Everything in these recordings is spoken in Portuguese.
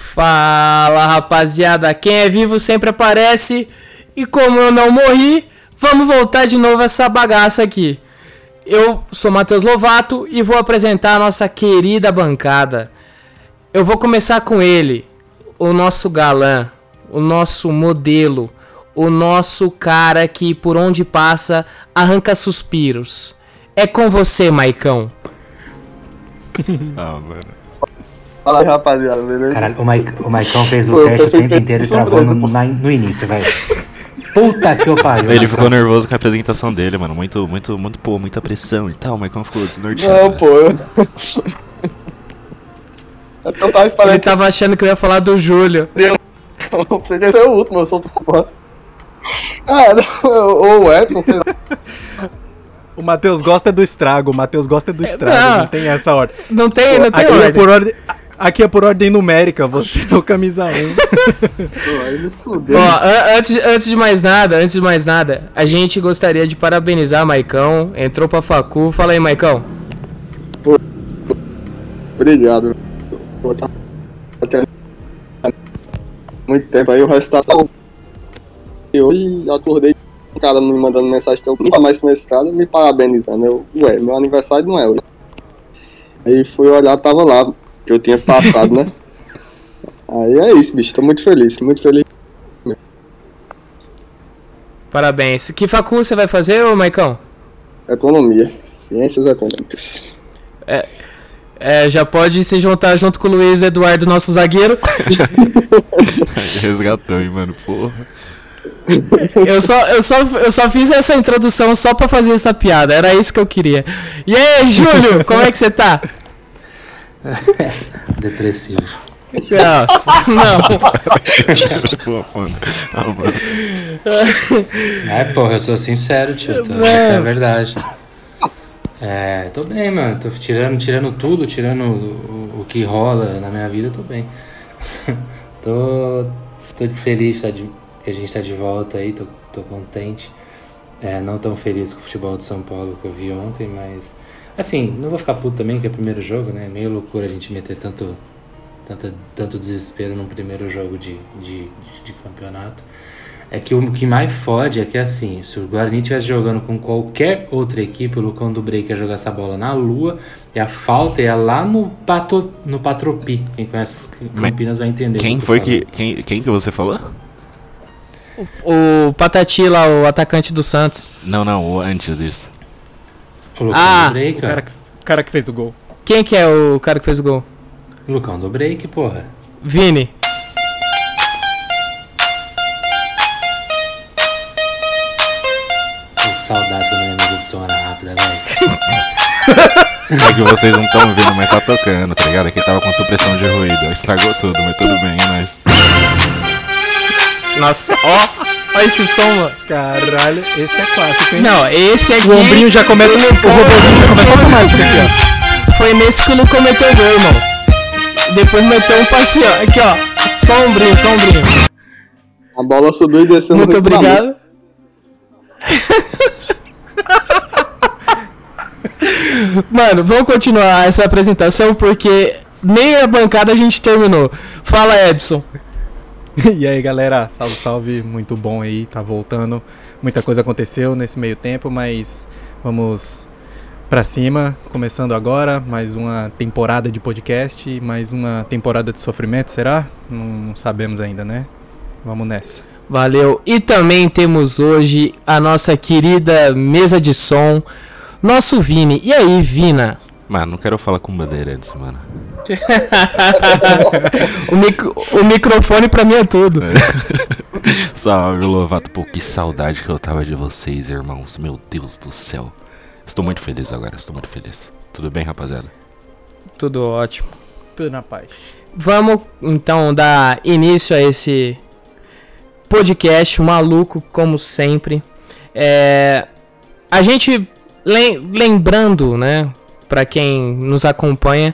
Fala rapaziada, quem é vivo sempre aparece. E como eu não morri, vamos voltar de novo essa bagaça aqui. Eu sou Matheus Lovato e vou apresentar a nossa querida bancada. Eu vou começar com ele, o nosso galã, o nosso modelo, o nosso cara que por onde passa arranca suspiros. É com você, Maicão. Ah, mano. Fala aí, rapaziada, beleza? Caralho, o, Mike, o Maicon fez o teste o tempo inteiro e travou no, na- no início, velho. Puta que eu pariu. Ele ficou nervoso com a apresentação dele, mano. Muito, muito, muito, pô, muita pressão e tal. O Maicon ficou desnorteado. Não, né? pô, eu... É tava Ele tava achando que eu ia falar do Júlio. eu podia ser o último, eu sou do fã. Ah, não, ou o Edson, sei lá. O Matheus gosta do estrago, o Matheus gosta do estrago, não. não tem essa ordem. Não tem, não tem Aqui é, ordem. por ordem, aqui é por ordem numérica, você é o camisa 1. Pô, aí me fudeu. Ó, an- antes, antes de mais nada, antes de mais nada, a gente gostaria de parabenizar Maicão. Entrou pra facu. Fala aí, Maicão. Obrigado. Pô, tá- até muito tempo aí, o resto tá só. E hoje acordei um cara me mandando mensagem que eu nunca mais conheço esse cara, me parabenizando. Eu, ué, meu aniversário não é hoje. Aí fui olhar, tava lá, que eu tinha passado, né? Aí é isso, bicho, tô muito feliz, muito feliz. Parabéns. Que facu você vai fazer, ô Maicão? Economia, ciências econômicas. É, já pode se juntar junto com o Luiz Eduardo, nosso zagueiro. Resgatou, hein, mano. Porra. Eu só, eu, só, eu só fiz essa introdução só pra fazer essa piada. Era isso que eu queria. E aí, Júlio, como é que você tá? Depressivo. Nossa, não. É, porra, eu sou sincero, tio. tô-. Essa é a verdade. É, tô bem, mano. Tô tirando, tirando tudo, tirando o, o que rola na minha vida, tô bem. tô, tô feliz tá de- que a gente tá de volta aí, tô, tô contente. É, não tão feliz com o futebol de São Paulo que eu vi ontem, mas. Assim, não vou ficar puto também, que é o primeiro jogo, né? É meio loucura a gente meter tanto, tanto, tanto desespero num primeiro jogo de, de, de campeonato. É que o que mais fode é que assim, se o Guarani estivesse jogando com qualquer outra equipe, o Lucão do Break ia jogar essa bola na lua, e a falta ia lá no, Pato, no Patropi. Quem conhece Campinas vai entender. o Quem foi que. Quem, quem que você falou? O Patati lá, o atacante do Santos. Não, não, o antes disso. Lucão Ah, do Break, O cara, ó. que, o cara que fez o gol. Quem que é o cara que fez o gol? O Lucão do Break, porra. Vini. Saudade quando minha som era rápida, velho. É que vocês não estão ouvindo, mas tá tocando, tá ligado? Aqui tava com supressão de ruído. Estragou tudo, mas tudo bem, é nóis. Nossa, ó. Ó esse som, mano. Caralho, esse é clássico, hein? Não, esse aqui. O ombrinho já começa, o robôzinho já começa automático aqui, ó. Foi nesse que não cometeu gol, irmão. Depois meteu um passeio. Aqui, ó. Só um ombrinho, só um ombrinho. A bola subiu e desceu no Muito obrigado. Mano, vamos continuar essa apresentação porque nem a bancada a gente terminou. Fala, Edson. E aí, galera, salve, salve, muito bom aí, tá voltando. Muita coisa aconteceu nesse meio tempo, mas vamos pra cima, começando agora, mais uma temporada de podcast, mais uma temporada de sofrimento, será? Não, não sabemos ainda, né? Vamos nessa. Valeu. E também temos hoje a nossa querida mesa de som, nosso Vini. E aí, Vina? Mano, não quero falar com Bandeirantes, mano. O, micro- o microfone pra mim é tudo. Salve, Lovato. Pô, que saudade que eu tava de vocês, irmãos. Meu Deus do céu. Estou muito feliz agora, estou muito feliz. Tudo bem, rapaziada? Tudo ótimo. Tudo na paz. Vamos então dar início a esse podcast maluco, como sempre. É, a gente lem- lembrando, né, para quem nos acompanha,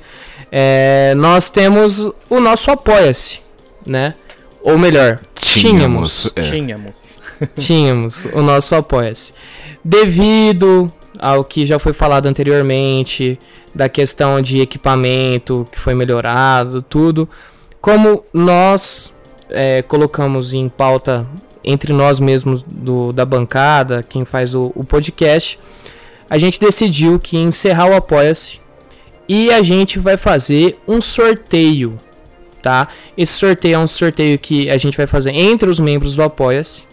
é, nós temos o nosso Apoia-se, né? Ou melhor, tínhamos, É. Tínhamos. tínhamos o nosso Apoia-se. Devido ao que já foi falado anteriormente, da questão de equipamento que foi melhorado, tudo, como nós é, colocamos em pauta entre nós mesmos do, da bancada, quem faz o, o podcast, a gente decidiu que encerrar o Apoia-se e a gente vai fazer um sorteio, tá? Esse sorteio é um sorteio que a gente vai fazer entre os membros do Apoia-se,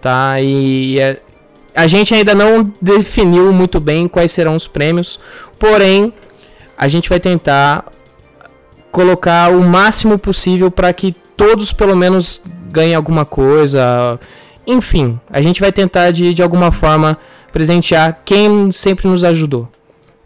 tá? E é- a gente ainda não definiu muito bem quais serão os prêmios, porém a gente vai tentar colocar o máximo possível para que todos pelo menos ganhem alguma coisa. Enfim, a gente vai tentar de, de alguma forma presentear quem sempre nos ajudou.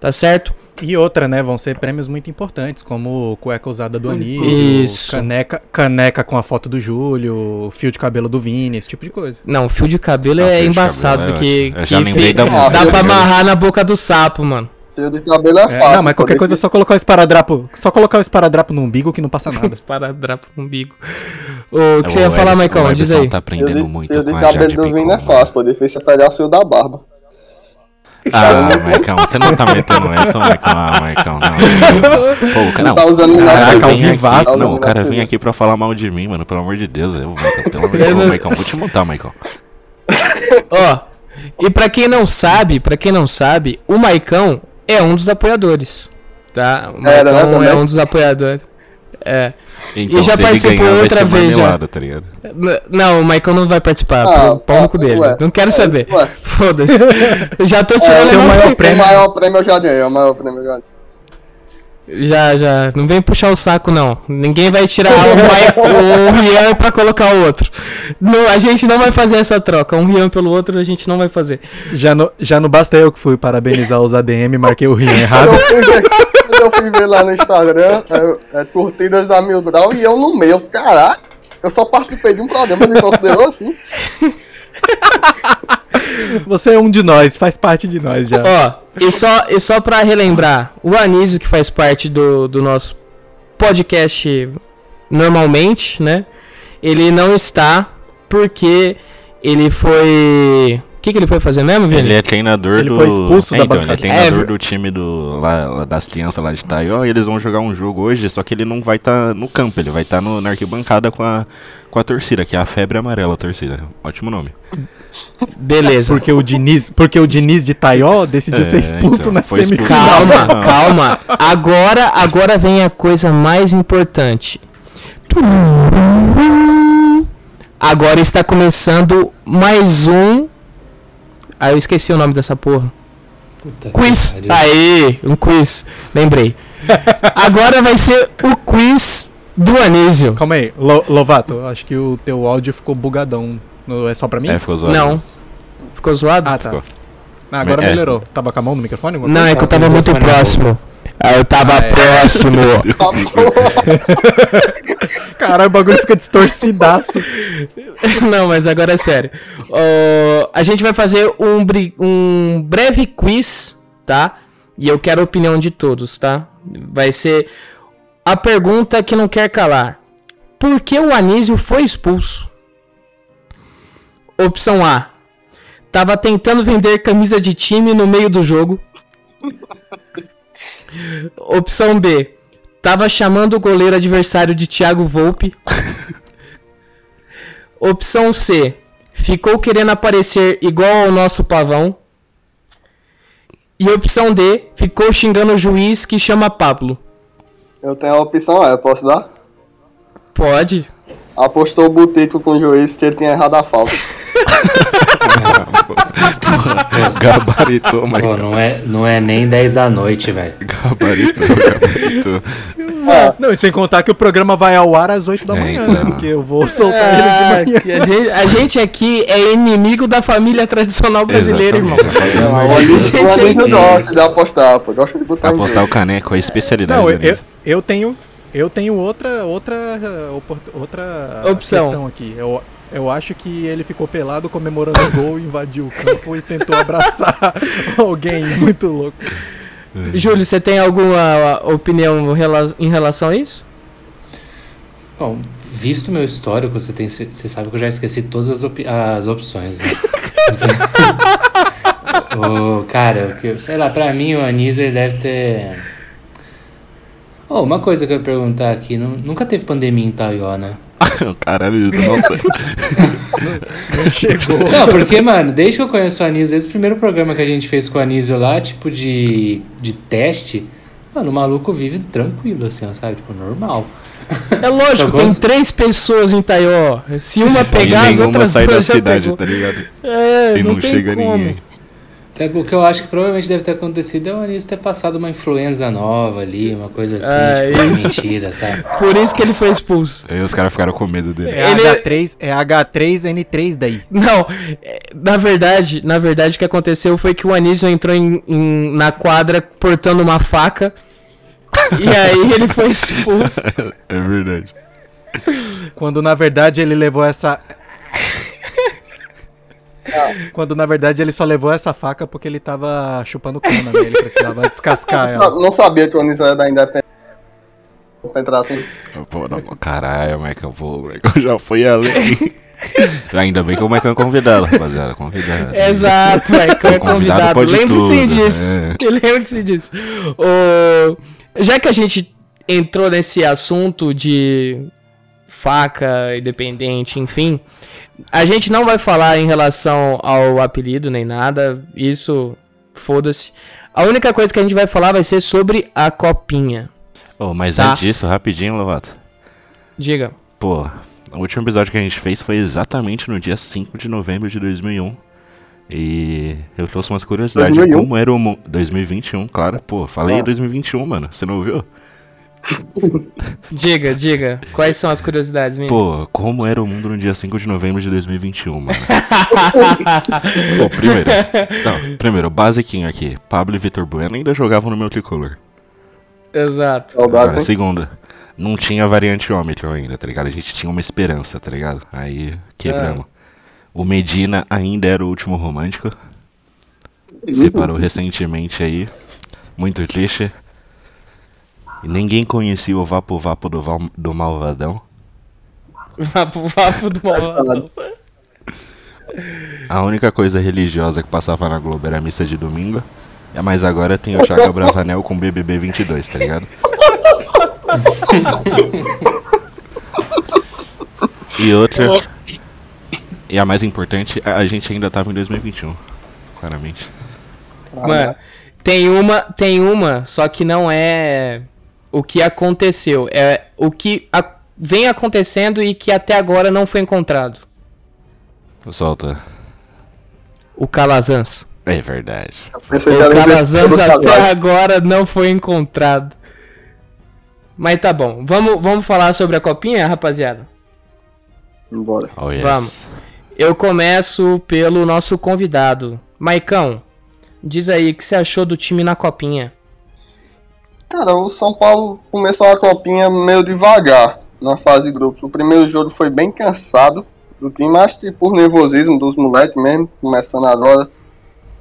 Tá certo? E outra, né? Vão ser prêmios muito importantes, como cueca usada do Anísio, Isso. caneca, caneca com a foto do Júlio, fio de cabelo do Vini, esse tipo de coisa. Não, fio de cabelo Não, é fio de embaçado, cabelo é porque. Eu já lembrei da música, dá pra amarrar na boca do sapo, mano. Fio de cabelo é É, fácil. não, mas qualquer coisa é só colocar o esparadrapo. Só colocar o esparadrapo no umbigo que não passa nada. Esparadrapo no umbigo. O que você ia O falar, o Diz aí. tá Fio aprendendo de, muito fio de com a cabelo do. Vini é mano. fácil, pô. Difícil é pegar fio da barba. Ah, Maicon, você não tá metendo essa, Maicon. Ah, Maicon, não. Pô, o cara, Não tá usando nada, Caraca, vem vivaço. aqui, não, o cara Tá vem aqui pra falar mal de mim, mano, pelo amor de Deus. Eu, Maicon, pelo amor de Eu Deus, não- Maicon, vou te montar, Maicon. Ó, e pra quem não sabe, pra quem não sabe, o Maicão é um dos apoiadores, tá? O Era, né, Maicão é também? um dos apoiadores. É. Então, já se ele participou ganhar, outra vez já. tá Não, o Maicon não vai participar. Ah, pau- no cu ah, dele. ué. Não quero saber. Ué. Foda-se. Já tô É, tirando seu a maior maior prêmio. O maior prêmio eu já dei, é o maior prêmio eu já dei. Já, já. Não vem puxar o saco, não. Ninguém vai tirar o, o Rian pra colocar o outro. Não, a gente não vai fazer essa troca. Um Rian pelo outro a gente não vai fazer. Já, no, já não basta eu que fui parabenizar os ADM e marquei o Rian errado. Eu fui ver, lá no Instagram, é, é curtidas da Mil Grau e eu no meio. Caraca, eu só participei de um programa, me considerou assim. Você é um de nós, faz parte de nós já. Ó, e só, e só pra relembrar, o Anísio, que faz parte do, do nosso podcast normalmente, né? Ele não está porque ele foi. O que, que ele foi fazer mesmo, Vini? Ele é treinador Ele do. foi expulso é, da então, ele é bancada. treinador É, do time do, lá, lá das crianças lá de Taió e eles vão jogar um jogo hoje, só que ele não vai estar no campo, ele vai estar na arquibancada com a, com a torcida, que é a febre amarela a torcida. Ótimo nome. Beleza. Porque o Diniz, porque o Diniz de Taió decidiu É, ser expulso então, na semifinal. Calma, Não. calma. Agora, agora vem a coisa mais importante. Agora está começando mais um. Ah, eu esqueci o nome dessa porra. Puta Quiz. Aí, um quiz. Lembrei. Agora vai ser o quiz do Anísio. Calma aí, Lo- Lovato, acho que o teu áudio ficou bugadão. No- É só pra mim? É, ficou zoado. Não. Ficou zoado? Ah, tá. Ficou. Ah, agora É. melhorou. Tava com a mão no microfone? Não, coisa? é que eu tava muito na próximo. Ah, eu tava Ah, é. próximo. Caralho, o bagulho fica distorcidaço. Não, mas agora é sério. Ó, a gente vai fazer um, um breve quiz, tá? E eu quero a opinião de todos, tá? Vai ser a pergunta que não quer calar. Por que o Anísio foi expulso? Opção A. Tava tentando vender camisa de time no meio do jogo. Opção B. Tava chamando o goleiro adversário de Thiago Volpe. Opção C. Ficou querendo aparecer igual ao nosso pavão. E opção D. Ficou xingando o juiz que chama Pablo. Eu tenho a opção, é, eu posso dar? Pode. Apostou o boteco com o juiz que ele tinha errado a falta. Gabaritou, mas. Pô, não é, não é nem 10 da noite, velho. Gabaritou, gabaritou. Não, e sem contar que o programa vai ao ar às 8 da É, manhã, então. né? Porque eu vou soltar Ah, ele de manhã. que a, gente, a gente aqui é inimigo da família tradicional brasileira, irmão. Exatamente. Não, a gente é gosta isso. de apostar, pô. Gosta de botar Apostar o caneco é a especialidade Não, eu, eu, eu tenho. Eu tenho outra outra outra Opção. questão aqui. Eu, eu acho que ele ficou pelado comemorando o gol, invadiu o campo e tentou abraçar alguém muito louco. Júlio, você tem alguma opinião rela- em relação a isso? Bom, visto meu histórico, você, tem, você sabe que eu já esqueci todas as, opi- as opções, né? Cara, sei lá, pra mim o Anísio ele deve ter. Oh, uma coisa que eu ia perguntar aqui, nu- nunca teve pandemia em Taiwan, né? Caralho, nossa. Não chegou. Não, porque, mano, desde que eu conheço o Anísio, desde o primeiro programa que a gente fez com o Anísio lá, tipo de, de teste, mano, o maluco vive tranquilo, assim, ó, sabe? Tipo, normal. É lógico, tem três pessoas em Taió. Se uma E pegar, as nenhuma outras sai da duas já cidade, pegou. tá ligado? É, E não, não, tem chega como. ninguém. Até o que eu acho que provavelmente deve ter acontecido é o Anísio ter passado uma influenza nova ali, uma coisa assim, É, tipo, isso. mentira, sabe? Por isso que ele foi expulso. Aí os caras ficaram com medo dele. É Ele- H3, é H3N3 daí. Não, é, na verdade, na verdade o que aconteceu foi que o Anísio entrou em- em- na quadra portando uma faca. e aí ele foi expulso. É verdade. Quando na verdade ele levou essa. Quando na verdade ele só levou essa faca porque ele tava chupando cana, né? Ele precisava descascar Não, ela. não sabia que o Anísio era da Independência. Pô, não, caralho, Michael, pô, Michael já foi além. Ainda bem que o Michael é convidado, rapaziada. Convidado. Exato, que é convidado convidado. pode Lembre-se disso. é. Lembre-se disso. Já que a gente entrou nesse assunto de faca independente, enfim, a gente não vai falar em relação ao apelido nem nada. Isso, foda-se. A única coisa que a gente vai falar vai ser sobre a copinha. Ô, mas Tá. antes disso, rapidinho, Lovato. Diga. Pô, o último episódio que a gente fez foi exatamente no dia 5 de novembro de 2001. E eu trouxe umas curiosidades de 2001? como era o mundo. 2021, claro. Pô, falei Ah. 2021, mano. Você não ouviu? Diga, diga. Quais são as curiosidades, menino? Pô, como era o mundo no dia 5 de novembro de 2021, mano? Pô, primeiro. Não, primeiro, basiquinho aqui. Pablo e Vitor Bueno ainda jogavam no meu tricolor. Exato. Saudade, Agora, segunda. Não tinha varianteômetro ainda, tá ligado? A gente tinha uma esperança, tá ligado? Aí quebramos. O Medina ainda era o último romântico. Separou recentemente aí. Muito triste. E ninguém conhecia o Vapo Vapo do, Val- do Malvadão. Vapo, vapo do malvado. A única coisa religiosa que passava na Globo era a missa de domingo. É, Mas agora tem o Thiago Bravanel com BBB 22, tá ligado? e outra. E a mais importante, a a gente ainda tava em 2021. Claramente. Mano, tem uma, tem uma, só que não é o que aconteceu, é o que a- vem acontecendo e que até agora não foi encontrado. Solta. O Calazans. É verdade. O Calazans até agora não foi encontrado. Mas tá bom, vamos, vamos falar sobre a copinha, rapaziada? Bora. Oh, yes. Vamos. Eu começo pelo nosso convidado. Maicão, diz aí o que você achou do time na copinha. Cara, o São Paulo começou a copinha meio devagar na fase de grupos. O primeiro jogo foi bem cansado do time, acho que por nervosismo dos moleques mesmo, começando agora.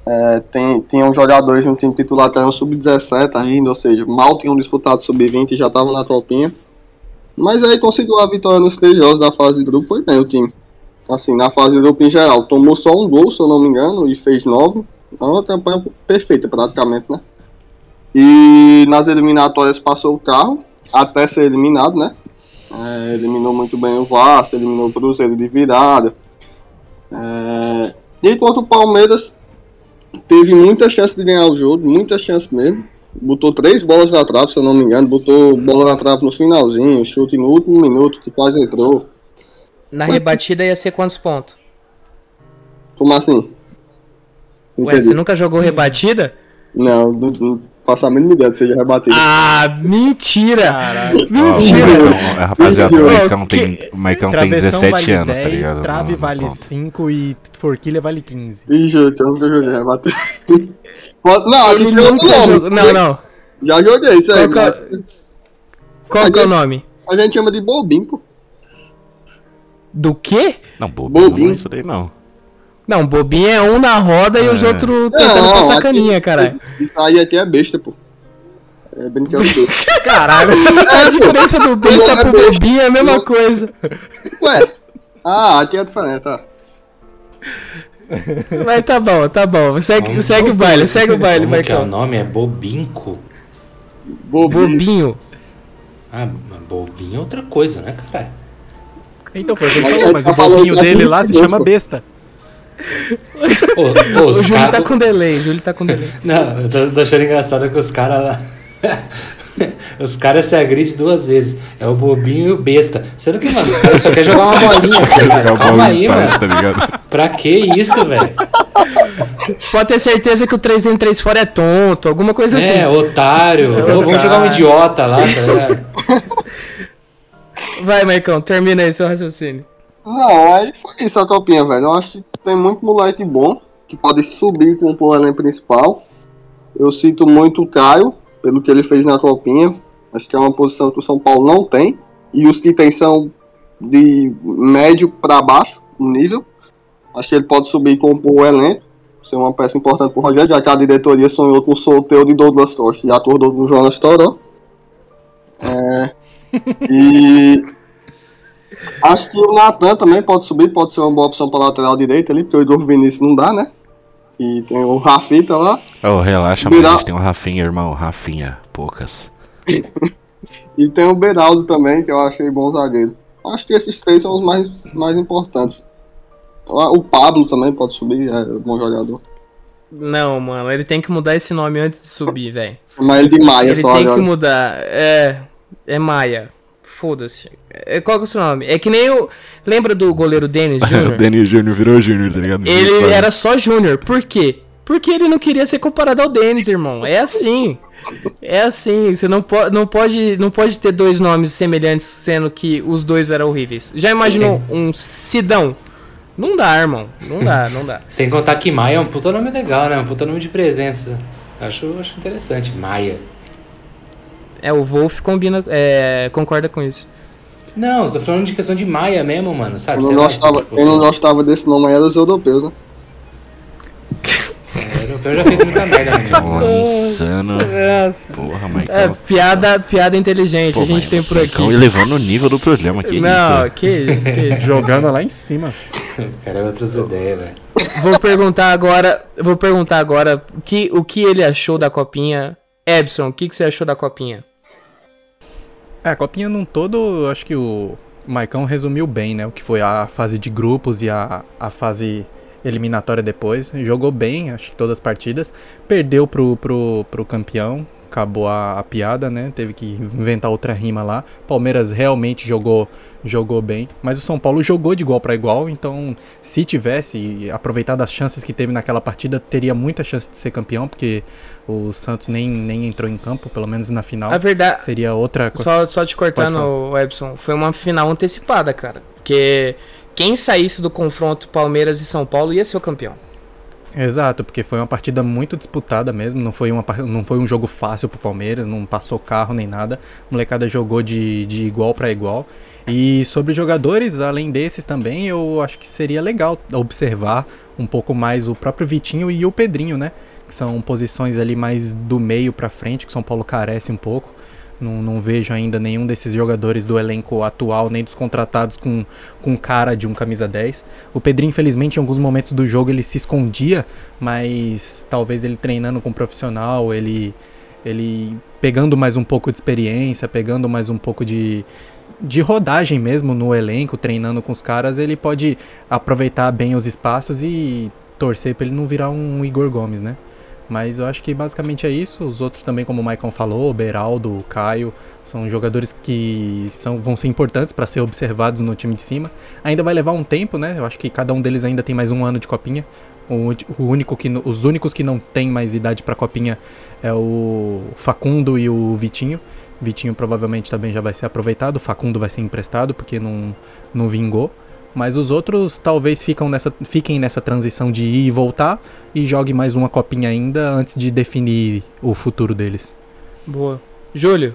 É, tem, tinham jogadores no time titular até o sub-17 ainda, ou seja, mal tinham disputado sub-20 e já estavam na copinha. Mas aí conseguiu a vitória nos três jogos da fase de grupo, foi bem o time. Assim, na fase de grupo em geral, tomou só um gol, se eu não me engano, e fez nove. Então, uma campanha perfeita praticamente, né? E nas eliminatórias passou o carro, até ser eliminado, né? É, eliminou muito bem o Vasco, eliminou o Cruzeiro de virada. É, e contra o Palmeiras, teve muita chance de ganhar o jogo, muita chance mesmo. Botou três bolas na trave, se eu não me engano. Botou bola na trave no finalzinho, chute no último minuto, que quase entrou. Na rebatida ia ser quantos pontos? Como assim? Ué, Entendi. você nunca jogou rebatida? Não, não, não faço a mínima ideia que seja rebatido. Ah, mentira! Caralho. Mentira! o Maicão- rapaziada, o Maicão tem, o Maicão tem Travessão 17 vale anos, 10, tá ligado? Trave Não- não vale conta. 5 e forquilha vale 15. Ih, gente, eu nunca joguei rebater. Pode- Não, Ele aqui tem outro nunca nome. jogou. Não, não. Já joguei isso aí. Qual que é- mas- Qual que é o nome? A gente chama de bobinho, pô. Do quê? Não, bobinho, Bobinho. não é isso daí não. Não, bobinho é um na roda e os É. outros tentando Não, passar caninha, caralho. Isso aí aqui é besta, pô. É brincadeira. Caralho. A diferença do besta Não é pro besta. bobinho é a mesma coisa. Ué. Ah, aqui é diferente, tá. Mas tá bom, tá bom. Segue, Como- segue o baile, segue o baile, Como que é o Marcão. nome? É Bobinco? Bobinho. Bobinho. Ah, mas bobinho é outra coisa, né, caralho? Então foi o que ele Mas falou, mas o bobinho dele 15 lá se chama besta. Ô, O os Júlio tá caras. com delay, o Júlio tá com delay. Não, eu tô, tô achando engraçado que os caras lá. Os caras se agridem duas vezes. É o bobinho e o besta. Sendo que, mano, os caras só querem jogar uma bolinha, cara. jogar Calma aí, mano. tá ligado? Pra que isso, velho? Pode ter certeza que o 3 em 3 fora é tonto, alguma coisa assim. É, otário. Vamos otário. jogar um idiota lá, tá ligado? Vai, Marcão, termina aí seu raciocínio. Não, aí foi isso a copinha, velho. Eu acho que tem muito moleque bom que pode subir com o elenco principal. Eu sinto muito o Caio, pelo que ele fez na copinha. Acho que é uma posição que o São Paulo não tem. E os que tem são de médio para baixo no nível. Acho que ele pode subir e compor o elenco. Ser uma peça importante pro Rogério, já que a diretoria sonhou com o sorteio de Douglas Costa e acordou com o Jonas Toró. É, e Acho que o Natan também pode subir, pode ser uma boa opção para lateral direito ali, porque o Igor Vinícius não dá, né? E tem o Rafita lá. Ô, relaxa, Virar- mas a gente tem o Rafinha, irmão. Rafinha, poucas. E tem o Beraldo também, que eu achei bom zagueiro. Acho que esses três são os mais, mais importantes. O Pablo também pode subir, é bom jogador. Não, mano, ele tem que mudar esse nome antes de subir, velho. Mas ele de Maia Ele só tem que agora. mudar. É. É Maia. Foda-se. É, qual que é o seu nome? É que nem o. Lembra do goleiro Denis o Júnior? Denis Júnior virou Júnior, tá ligado? Ele era só Júnior. Por quê? Porque ele não queria ser comparado ao Denis, irmão. É assim. É assim. Você não, po não, pode, não pode ter dois nomes semelhantes, sendo que os dois eram horríveis. Já imaginou um Sidão? Não dá, irmão. Não dá, não dá. Sem contar que Maia é um puta nome legal, né? Um puta nome de presença. Acho, acho interessante. Maia. É, o Wolf combina, é, concorda com isso. Não, tô falando de questão de Maia mesmo, mano, sabe? Sei não, lá, gostava, tipo, quem não gostava desse nome aí era os europeus, né? O europeu já fez muita merda, né? Lançando. Porra, Maicon. É, piada, piada inteligente, Pô, a gente Maicon, tem por aqui. Elevando o nível do programa aqui. não, isso. que isso, que isso. Jogando lá em cima. Cara é outras ideias, velho. Vou perguntar agora, vou perguntar agora o que, o que ele achou da copinha. Ebson, o que, que você achou da copinha? É, a copinha num todo, acho que o Maicon resumiu bem, né? O que foi a fase de grupos e a, a fase eliminatória depois. Jogou bem, acho que todas as partidas. Perdeu pro, pro, pro campeão. Acabou a, a piada, né? Teve que inventar outra rima lá. Palmeiras realmente jogou jogou bem, mas o São Paulo jogou de igual para igual, então se tivesse aproveitado as chances que teve naquela partida, teria muita chance de ser campeão, porque o Santos nem, nem entrou em campo, pelo menos na final. A verdade, Seria outra coisa. só, só te cortando, Ebson, foi uma final antecipada, cara. Porque quem saísse do confronto Palmeiras e São Paulo ia ser o campeão. Exato, porque foi uma partida muito disputada mesmo, não foi, uma, não foi um jogo fácil pro Palmeiras, não passou carro nem nada. A molecada jogou de, de igual para igual. E sobre jogadores, além desses também, eu acho que seria legal observar um pouco mais o próprio Vitinho e o Pedrinho, né? Que são posições ali mais do meio pra frente, que São Paulo carece um pouco. Não, não vejo ainda nenhum desses jogadores do elenco atual, nem dos contratados com, com cara de um camisa 10. O Pedrinho, infelizmente, em alguns momentos do jogo ele se escondia, mas talvez ele treinando com um profissional, ele, ele pegando mais um pouco de experiência, pegando mais um pouco de, de rodagem mesmo no elenco, treinando com os caras, ele pode aproveitar bem os espaços e torcer para ele não virar um Igor Gomes, né? Mas eu acho que basicamente é isso. Os outros também, como o Maicon falou, o Beraldo, o Caio, são jogadores que são, vão ser importantes para ser observados no time de cima. Ainda vai levar um tempo, né? Eu acho que cada um deles ainda tem mais um ano de copinha. O, o único que, os únicos que não tem mais idade para copinha é o Facundo e o Vitinho. Vitinho provavelmente também já vai ser aproveitado. O Facundo vai ser emprestado porque não, não vingou. Mas os outros talvez ficam nessa, fiquem nessa transição de ir e voltar e jogue mais uma copinha ainda antes de definir o futuro deles. Boa. Júlio,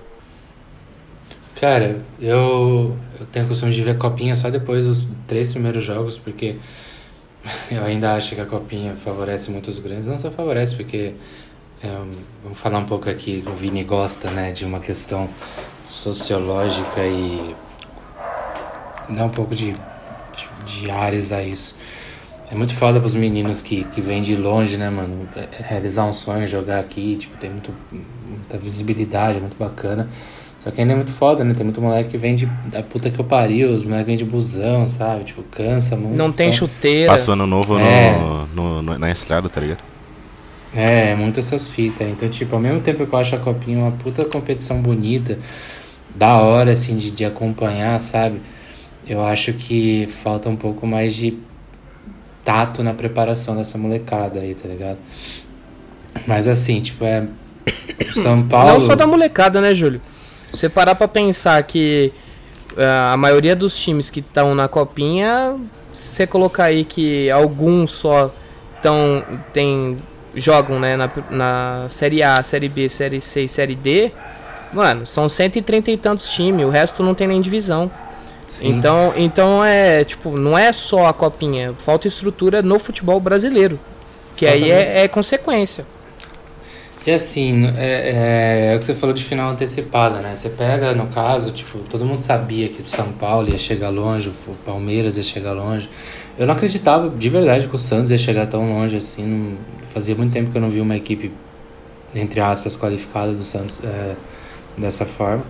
Cara, eu, eu tenho o costume de ver a copinha só depois dos três primeiros jogos, porque eu ainda acho que a copinha favorece muito os grandes. Não só favorece, porque é, vamos falar um pouco aqui, o Vini gosta, né, de uma questão sociológica e dá um pouco de, áreas a isso. É muito foda pros meninos que, que vêm de longe, né, mano? É, realizar um sonho, jogar aqui, tipo, tem muito, muita visibilidade, é muito bacana. Só que ainda é muito foda, né? Tem muito moleque que vem de da puta que eu pariu, os moleques vêm de busão, sabe? Tipo, cansa muito. Não tem então, chuteira. Passa o ano novo É. no, no- no- na estrada, tá ligado? É, muito essas fitas. Então, tipo, ao mesmo tempo que eu acho a Copinha uma puta competição bonita, da hora, assim, de, de acompanhar, sabe? Eu acho que falta um pouco mais de tato na preparação dessa molecada aí, tá ligado? Mas assim, tipo, é. São Paulo. Não só da molecada, né, Júlio? Você parar pra pensar que ah, a maioria dos times que estão na copinha, se você colocar aí que alguns só tão, tem, jogam né, na, na Série A, Série B, Série C e Série D, mano, são 130 e tantos times, o resto não tem nem divisão. Sim. Então, então é tipo, não é só a copinha, falta estrutura no futebol brasileiro. Que aí é, é consequência. E assim, é, é, é o que você falou de final antecipada, né? Você pega, no caso, tipo, todo mundo sabia que o São Paulo ia chegar longe, o Palmeiras ia chegar longe. Eu não acreditava de verdade que o Santos ia chegar tão longe assim. não- fazia muito tempo que eu não vi uma equipe, entre aspas, qualificada do Santos é, dessa forma.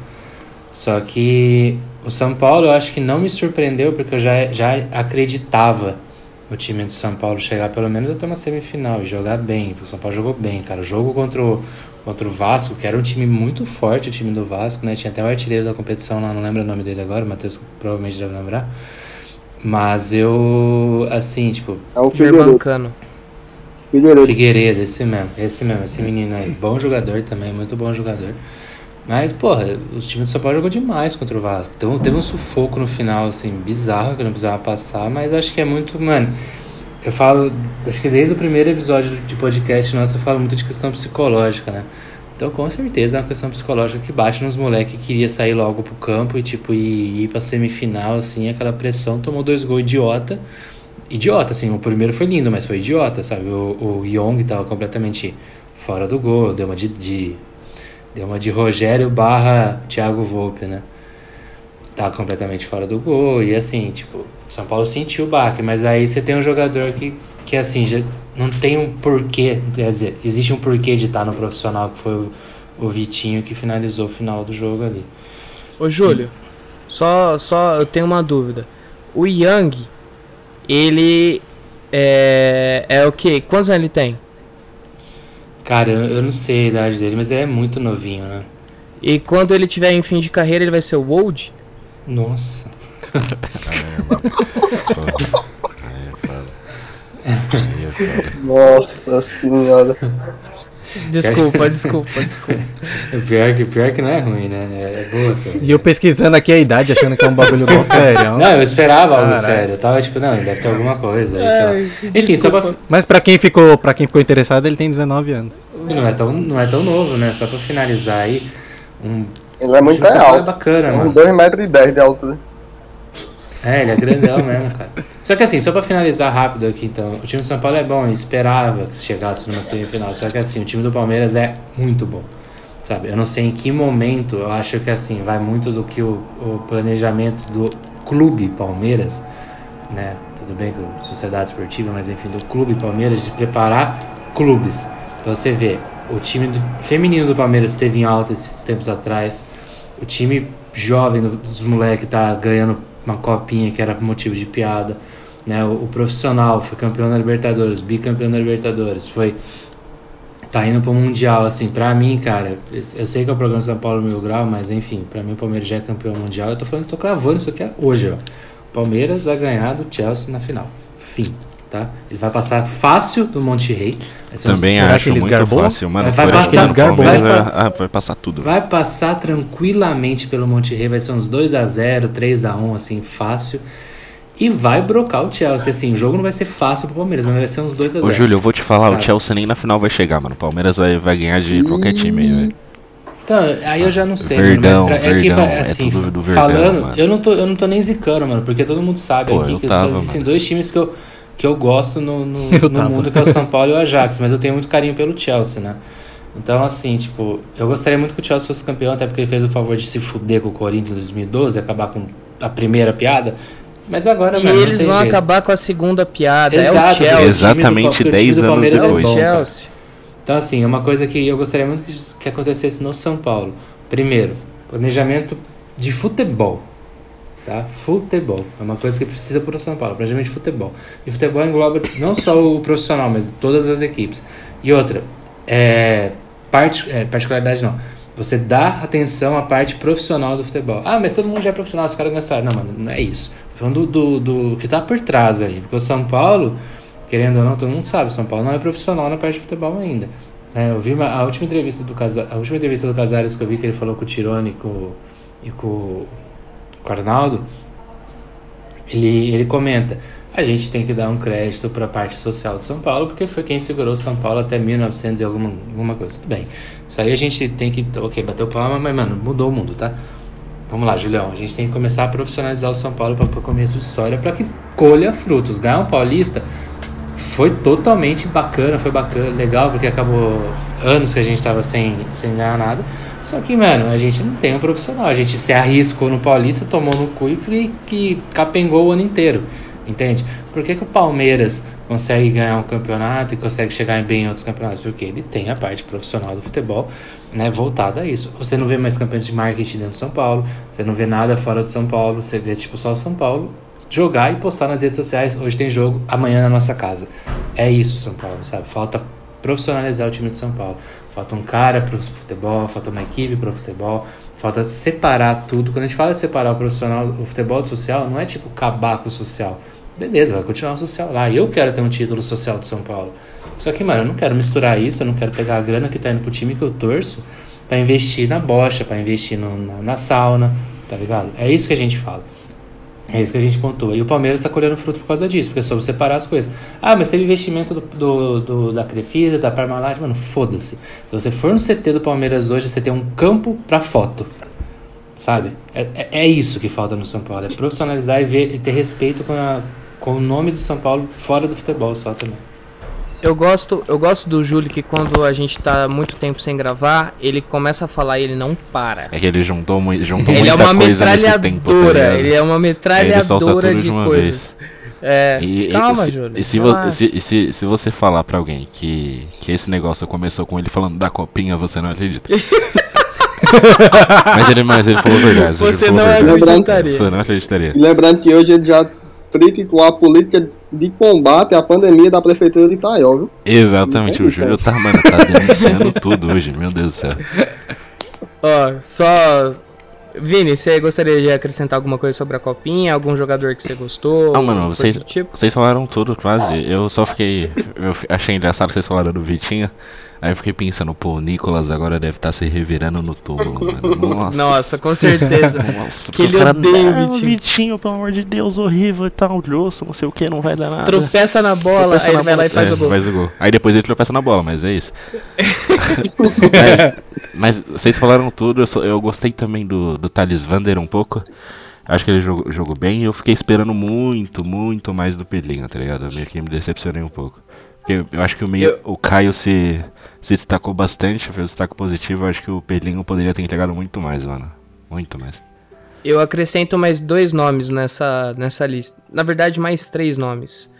Só que o São Paulo eu acho que não me surpreendeu, porque eu já, já acreditava o time do São Paulo chegar pelo menos até uma semifinal e jogar bem. O São Paulo jogou bem, cara. O jogo contra o, contra o Vasco, que era um time muito forte, o time do Vasco, né? Tinha até o artilheiro da competição lá, não lembro o nome dele agora, o Matheus provavelmente deve lembrar. Mas eu, assim, tipo, É o Figueiredo. Germancano. Figueiredo. Figueiredo, esse mesmo, esse mesmo, esse menino aí. Bom jogador também, muito bom jogador. Mas, porra, os times do São Paulo jogou demais contra o Vasco. Então teve um sufoco no final, assim, bizarro, que não precisava passar, mas acho que é muito, mano. Eu falo, acho que desde o primeiro episódio de podcast nosso eu falo muito de questão psicológica, né? Então com certeza é uma questão psicológica que bate nos moleques que queria sair logo pro campo e tipo ir, ir pra semifinal, assim, aquela pressão, tomou dois gols idiota. Idiota, assim, o primeiro foi lindo, mas foi idiota, sabe? O, o Young tava completamente fora do gol, deu uma de, de deu uma de Rogério barra Thiago Volpe, né? Tava completamente fora do gol e assim, tipo, São Paulo sentiu o baque, mas aí você tem um jogador que, que assim, já não tem um porquê, quer dizer, existe um porquê de estar no profissional, que foi o, o Vitinho que finalizou o final do jogo ali. Ô Júlio, só, só eu tenho uma dúvida. O Yang, ele é, é o que? Quantos anos ele tem? Cara, eu, eu não sei a idade dele, mas ele é muito novinho, né? E quando ele tiver em fim de carreira, ele vai ser o Old? Nossa. Aí é foda. Aí é foda. Nossa senhora. Desculpa, desculpa, desculpa. Pior que, pior que não é ruim, né? É, é boa, sabe? E eu pesquisando aqui a idade, achando que é um bagulho tão sério. Não, eu esperava algo sério. Eu tava tipo, não, ele deve ter alguma coisa. Aí, sei lá. Ai, Enfim, só pra. Mas pra quem ficou, para quem ficou interessado, ele tem 19 anos. não, é tão, não é tão novo, né? Só pra finalizar aí. Um, Ele é muito Paulo é alto. bacana, É uns mano. 2,10m de altura. É, ele é grandão mesmo, cara. Só que assim, só pra finalizar rápido aqui, então, o time do São Paulo é bom, eu esperava que chegasse numa semifinal. Só que assim, o time do Palmeiras é muito bom. Sabe? Eu não sei em que momento, eu acho que assim, vai muito do que o, o planejamento do clube Palmeiras, né? Tudo bem que o Sociedade Esportiva, mas enfim, do clube Palmeiras, de preparar clubes. Então você vê, o time do- feminino do Palmeiras esteve em alta esses tempos atrás. O time jovem do- dos moleques tá ganhando uma copinha que era motivo de piada. Né? O, o profissional foi campeão da Libertadores, bicampeão da Libertadores, foi tá indo pro Mundial, assim, pra mim, cara, eu sei que é o programa São Paulo Mil Grau, mas enfim, pra mim o Palmeiras já é campeão mundial, eu tô falando, tô cravando isso aqui hoje, ó. Palmeiras vai ganhar do Chelsea na final. Fim, tá? Ele vai passar fácil do Monte Rei. Vai Também Será que acho eles muito garbou? fácil, mano. Vai Foi- passar- o Palmeiras vai vai, ah, vai passar tudo. Vai passar tranquilamente pelo Monte Rei, vai ser uns 2 a 0 3 a 1 assim, fácil. E vai brocar o Chelsea, assim, o jogo não vai ser fácil pro Palmeiras, mas vai ser uns 2 a 0 Ô, Júlio, eu vou te falar, Sabe? o Chelsea nem na final vai chegar, mano. O Palmeiras vai, vai ganhar de qualquer time aí, velho. Então, aí eu já não sei, Verdão, mano, mas pra, é que, Verdão, é assim, tudo do Verdão, falando, mano. eu não, tô, eu não tô nem zicando, mano, porque todo mundo sabe Pô, aqui que tava, existem mano. dois times que eu, que eu gosto no, no, Eu no mundo, que é o São Paulo e o Ajax, mas eu tenho muito carinho pelo Chelsea, né? Então, assim, tipo, eu gostaria muito que o Chelsea fosse campeão, até porque ele fez o favor de se fuder com o Corinthians em 2012, acabar com a primeira piada. Mas agora, E mano, não eles tem vão jeito. acabar com a segunda piada. Exato, é o Chelsea. Exatamente time do- 10 o time do anos É o depois. cara. Chelsea. Então, assim, é uma coisa que eu gostaria muito que, que acontecesse no São Paulo. Primeiro, planejamento de futebol. Tá? Futebol. É uma coisa que precisa para o São Paulo, planejamento de futebol. E futebol engloba não só o profissional, mas todas as equipes. E outra, é, parte, é, particularidade não. Você dá atenção à parte profissional do futebol. Ah, mas todo mundo já é profissional, os caras gastaram. Não, mano, não é isso. Tô falando do, do, do que tá por trás aí. Porque o São Paulo, querendo ou não, todo mundo sabe, o São Paulo não é profissional na parte de futebol ainda. É, eu vi uma- a última entrevista do Casa, a última entrevista do Casares que eu vi que ele falou com o Tirone e com, e com, o Arnaldo, ele, ele comenta, a gente tem que dar um crédito para a parte social de São Paulo, porque foi quem segurou São Paulo até 1900 e alguma, alguma coisa. Tudo bem. Isso aí a gente tem que, ok, bateu palma, mas mano, mudou o mundo, tá? Vamos lá, Julião. A gente tem que começar a profissionalizar o São Paulo para o começo de história, para que colha frutos. Ganhar um paulista foi totalmente bacana, foi bacana, legal, porque acabou anos que a gente tava sem, sem ganhar nada. Só que, mano, a gente não tem um profissional. A gente se arriscou no Paulista, tomou no cu e que, capengou o ano inteiro. Entende? Por que, que o Palmeiras consegue ganhar um campeonato e consegue chegar bem em outros campeonatos? Porque ele tem a parte profissional do futebol né, voltada a isso. Você não vê mais campanhas de marketing dentro de São Paulo, você não vê nada fora de São Paulo, você vê tipo só o São Paulo jogar e postar nas redes sociais. Hoje tem jogo, amanhã na nossa casa. É isso, São Paulo, sabe? Falta profissionalizar o time de São Paulo. Falta um cara pro futebol, falta uma equipe pro futebol, falta separar tudo. Quando a gente fala de separar o profissional, o futebol do social, não é tipo acabar com o social. Beleza, vai continuar o social lá. Eu quero ter um título social de São Paulo. Só que, mano, eu não quero misturar isso, eu não quero pegar a grana que tá indo pro time que eu torço pra investir na bocha, pra investir no- na, na sauna, tá ligado? É isso que a gente fala. É isso que a gente pontua. E o Palmeiras tá colhendo fruto por causa disso, porque soube separar as coisas. Ah, mas teve investimento do, do, do- da Crefisa, da Parmalat, mano, foda-se. Se você for no CT do Palmeiras hoje, você tem um campo pra foto. Sabe? É, é, é isso que falta no São Paulo. É profissionalizar e, ver, e ter respeito com, a- com o nome do São Paulo fora do futebol só também. Eu gosto, eu gosto do Júlio que quando a gente tá muito tempo sem gravar, ele começa a falar e ele não para. É que ele juntou, mui- juntou Ele é muita uma coisa nesse tempo, tá ligado? ele é uma Aí ele solta metralhadora tudo de de uma coisas. É, E, e calma, se, Júlio. e se, vo- se, se, se você falar pra alguém que, que esse negócio começou com ele falando da copinha, você não acredita. mas, ele, mas ele falou verdade. Você ele falou não verdade. acreditaria. Você não acreditaria. Lembrando que hoje ele já criticou a política de combate à pandemia da prefeitura de Itaió, viu? Exatamente, o Júlio tá, mano, tá denunciando tudo hoje, meu Deus do céu. Ó, só. Vini, você gostaria de acrescentar alguma coisa sobre a copinha? Algum jogador que você gostou? Ah, mano, vocês, do tipo? vocês falaram tudo quase. Eu só fiquei. Eu achei engraçado vocês falaram do Vitinho. Aí eu fiquei pensando, pô, o Nicolas agora deve estar se revirando no túmulo, mano. Nossa. Nossa, com certeza. Nossa, Que ele odeia o "Não, Vitinho." Vitinho, pelo amor de Deus, horrível e tal, grosso, não sei o que, não vai dar nada. Tropeça na bola, Tropeça aí na ele vai lá e bola. faz É, o gol. Faz o gol. Aí depois ele tropeça na bola, mas é isso. É, mas vocês falaram tudo, eu, só- eu gostei também do, do Thales Vander um pouco. Acho que ele jogou, jogou bem e eu fiquei esperando muito, muito mais do Pedrinho, tá ligado? Eu meio que me decepcionei um pouco. Porque eu acho que o, meio, Eu- o Caio se, se destacou bastante, foi um destaque positivo. Eu acho que o Pedrinho poderia ter entregado muito mais, mano. Muito mais. Eu acrescento mais dois nomes nessa, nessa lista. Na verdade, mais três nomes.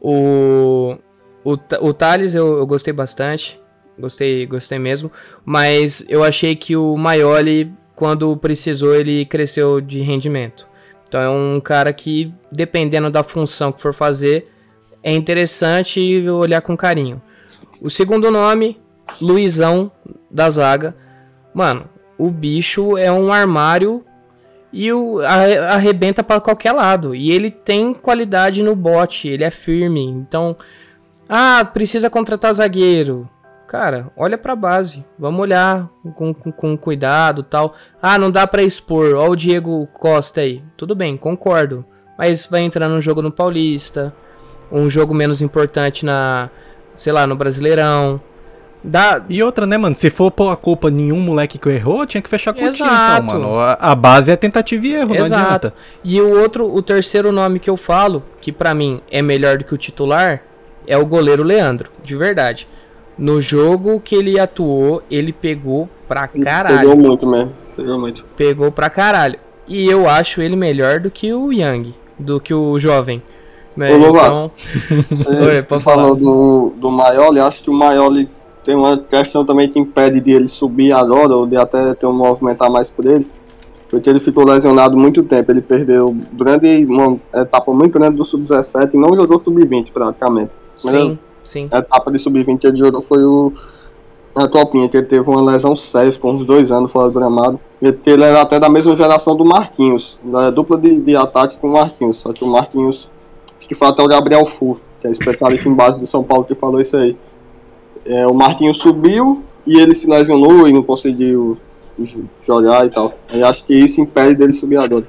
O, o, o Thales eu, eu gostei bastante. Gostei, gostei mesmo. Mas eu achei que o Maioli, quando precisou, ele cresceu de rendimento. Então é um cara que, dependendo da função que for fazer, é interessante olhar com carinho. O segundo nome, Luizão da zaga. Mano, o bicho é um armário e o arre- arrebenta para qualquer lado. E ele tem qualidade no bote, ele é firme. Então, ah, precisa contratar zagueiro. Cara, olha pra base. Vamos olhar com, com, com cuidado tal. Ah, não dá pra expor. Ó o Diego Costa aí. Tudo bem, concordo. Mas vai entrar num jogo no Paulista. Um jogo menos importante na, sei lá, no Brasileirão. Dá, E outra, né, mano? Se for pôr a culpa em nenhum moleque que errou, tinha que fechar com o time, Exato. então, mano. A, a base é tentativa e erro, não Exato. adianta. E o outro, o terceiro nome que eu falo, que pra mim é melhor do que o titular, é o goleiro Leandro, de verdade. No jogo que ele atuou, ele pegou pra Pegou caralho. muito mesmo. Pegou muito. Pegou pra caralho. E eu acho ele melhor do que o Young, do que o jovem. Né? Ô, Lovato. Então, Você, Oi, você falou do, do Maioli, acho que o Maioli tem uma questão também que impede de ele subir agora, ou de até ter um movimentar mais por ele, porque ele ficou lesionado muito tempo, ele perdeu durante uma etapa muito grande do Sub-17 e não jogou Sub-20 praticamente. sim, sim. A etapa de Sub-20 que ele jogou foi o a Copinha, que ele teve uma lesão séria, ficou uns dois anos fora do gramado. Ele era até da mesma geração do Marquinhos, da dupla de, de ataque com o Marquinhos, só que o Marquinhos, acho que foi até o Gabriel Fu, que é especialista em base do São Paulo, que falou isso aí. É, o Marquinhos subiu e ele se lesionou e não conseguiu jogar e tal. Aí acho que isso impede dele subir agora.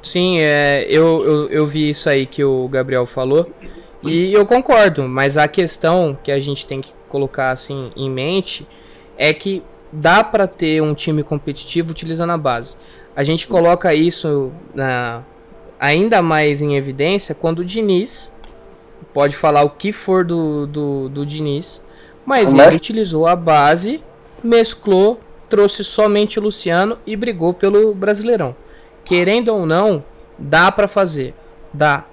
Sim, é, eu, eu, eu vi isso aí que o Gabriel falou. E eu concordo, mas a questão que a gente tem que colocar assim em mente é que dá pra ter um time competitivo utilizando a base. A gente coloca isso na, ainda mais em evidência quando o Diniz pode falar o que for do, do, do Diniz, mas ele utilizou a base, mesclou, trouxe somente o Luciano e brigou pelo Brasileirão. Querendo ou não, dá pra fazer. Dá.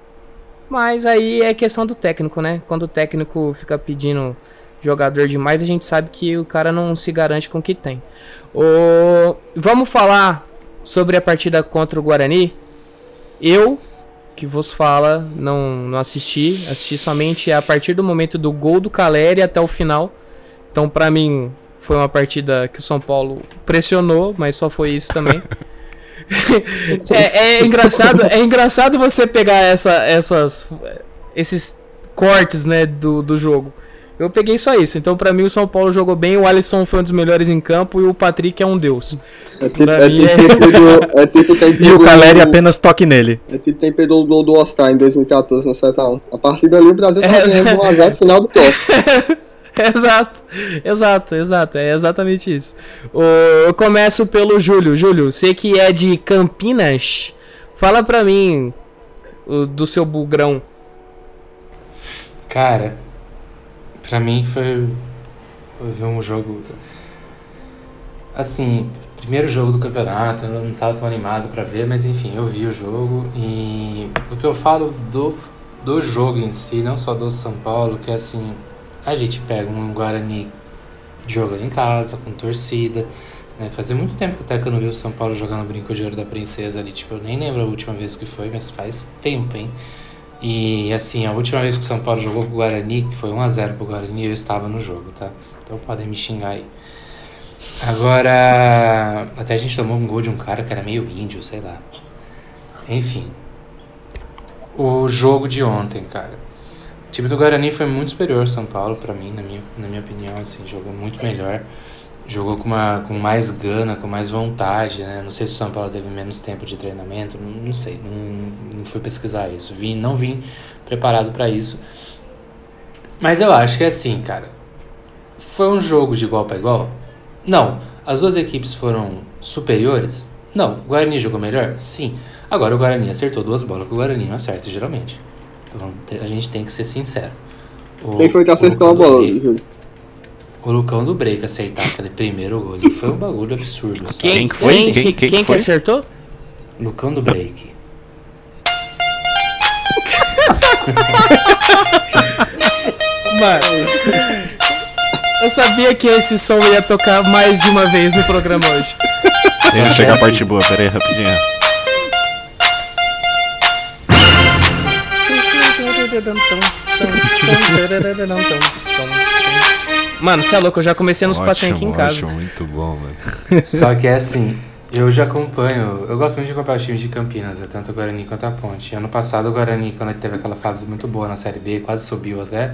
Mas aí é questão do técnico, né? Quando o técnico fica pedindo jogador demais, a gente sabe que o cara não se garante com o que tem. O... Vamos falar sobre a partida contra o Guarani? Eu, que vos fala, não, não assisti. Assisti somente a partir do momento do gol do Caleri até o final. Então, pra mim, foi uma partida que o São Paulo pressionou, mas só foi isso também. é, é engraçado, é engraçado você pegar essa, essas, esses cortes, né, do, do jogo. Eu peguei só isso. Então, pra mim, o São Paulo jogou bem. O Alisson foi um dos melhores em campo e o Patrick é um deus. É tipo, Pra é mim é- tipo, do- é tipo quem E o Caleri o- apenas toque nele. É tipo quem pegou o gol do Oscar em 2014 no 7x1. A partir dali o Brasil tá ganhando 1x0 final do top. exato, exato, exato. É exatamente isso. O- eu começo pelo Júlio. Júlio, você que é de Campinas, fala pra mim o- do seu bugrão. Cara, pra mim foi. Vi um jogo. Assim, primeiro jogo do campeonato, eu não tava tão animado pra ver, mas enfim, eu vi o jogo e o que eu falo do, do jogo em si, não só do São Paulo, que é assim, a gente pega um Guarani jogando em casa, com torcida. Né? Fazia muito tempo até que eu não vi o São Paulo jogando Brinco de Ouro da Princesa ali, tipo, eu nem lembro a última vez que foi, mas faz tempo, hein? E assim, a última vez que o São Paulo jogou com o Guarani, que foi 1x0 pro Guarani, eu estava no jogo, tá? Então podem me xingar aí. Agora, até a gente tomou um gol de um cara que era meio índio, sei lá. Enfim. O jogo de ontem, cara. O time do Guarani foi muito superior ao São Paulo, pra mim, na minha, na minha opinião, assim, jogou muito melhor. Jogou com, uma, com mais gana, com mais vontade, né? Não sei se o São Paulo teve menos tempo de treinamento, não, não sei, não, não fui pesquisar isso. Vim, não vim preparado pra isso. Mas eu acho que é assim, cara. Foi um jogo de igual para igual? Não. As duas equipes foram superiores? Não. O Guarani jogou melhor? Sim. Agora o Guarani acertou duas bolas que o Guarani não acerta, geralmente. Então a gente tem que ser sincero. O- Quem foi que acertou a bola, Júlio? O Lucão do Break acertar aquele primeiro gol ali foi um bagulho absurdo. Sabe? Quem que foi? Quem, Quem- quem, quem quem que foi? acertou? Lucão do Break. Mano. Eu sabia que esse som ia tocar mais de uma vez no programa hoje. Deixa chegar a parte boa, pera aí, rapidinho. Mano, você é louco, eu já comecei nos passinhos aqui em casa. ótimo, muito bom, mano. Só que é assim, eu já acompanho, eu gosto muito de acompanhar os times de Campinas, né, tanto o Guarani quanto a Ponte. Ano passado o Guarani, quando ele teve aquela fase muito boa na Série B, quase subiu até,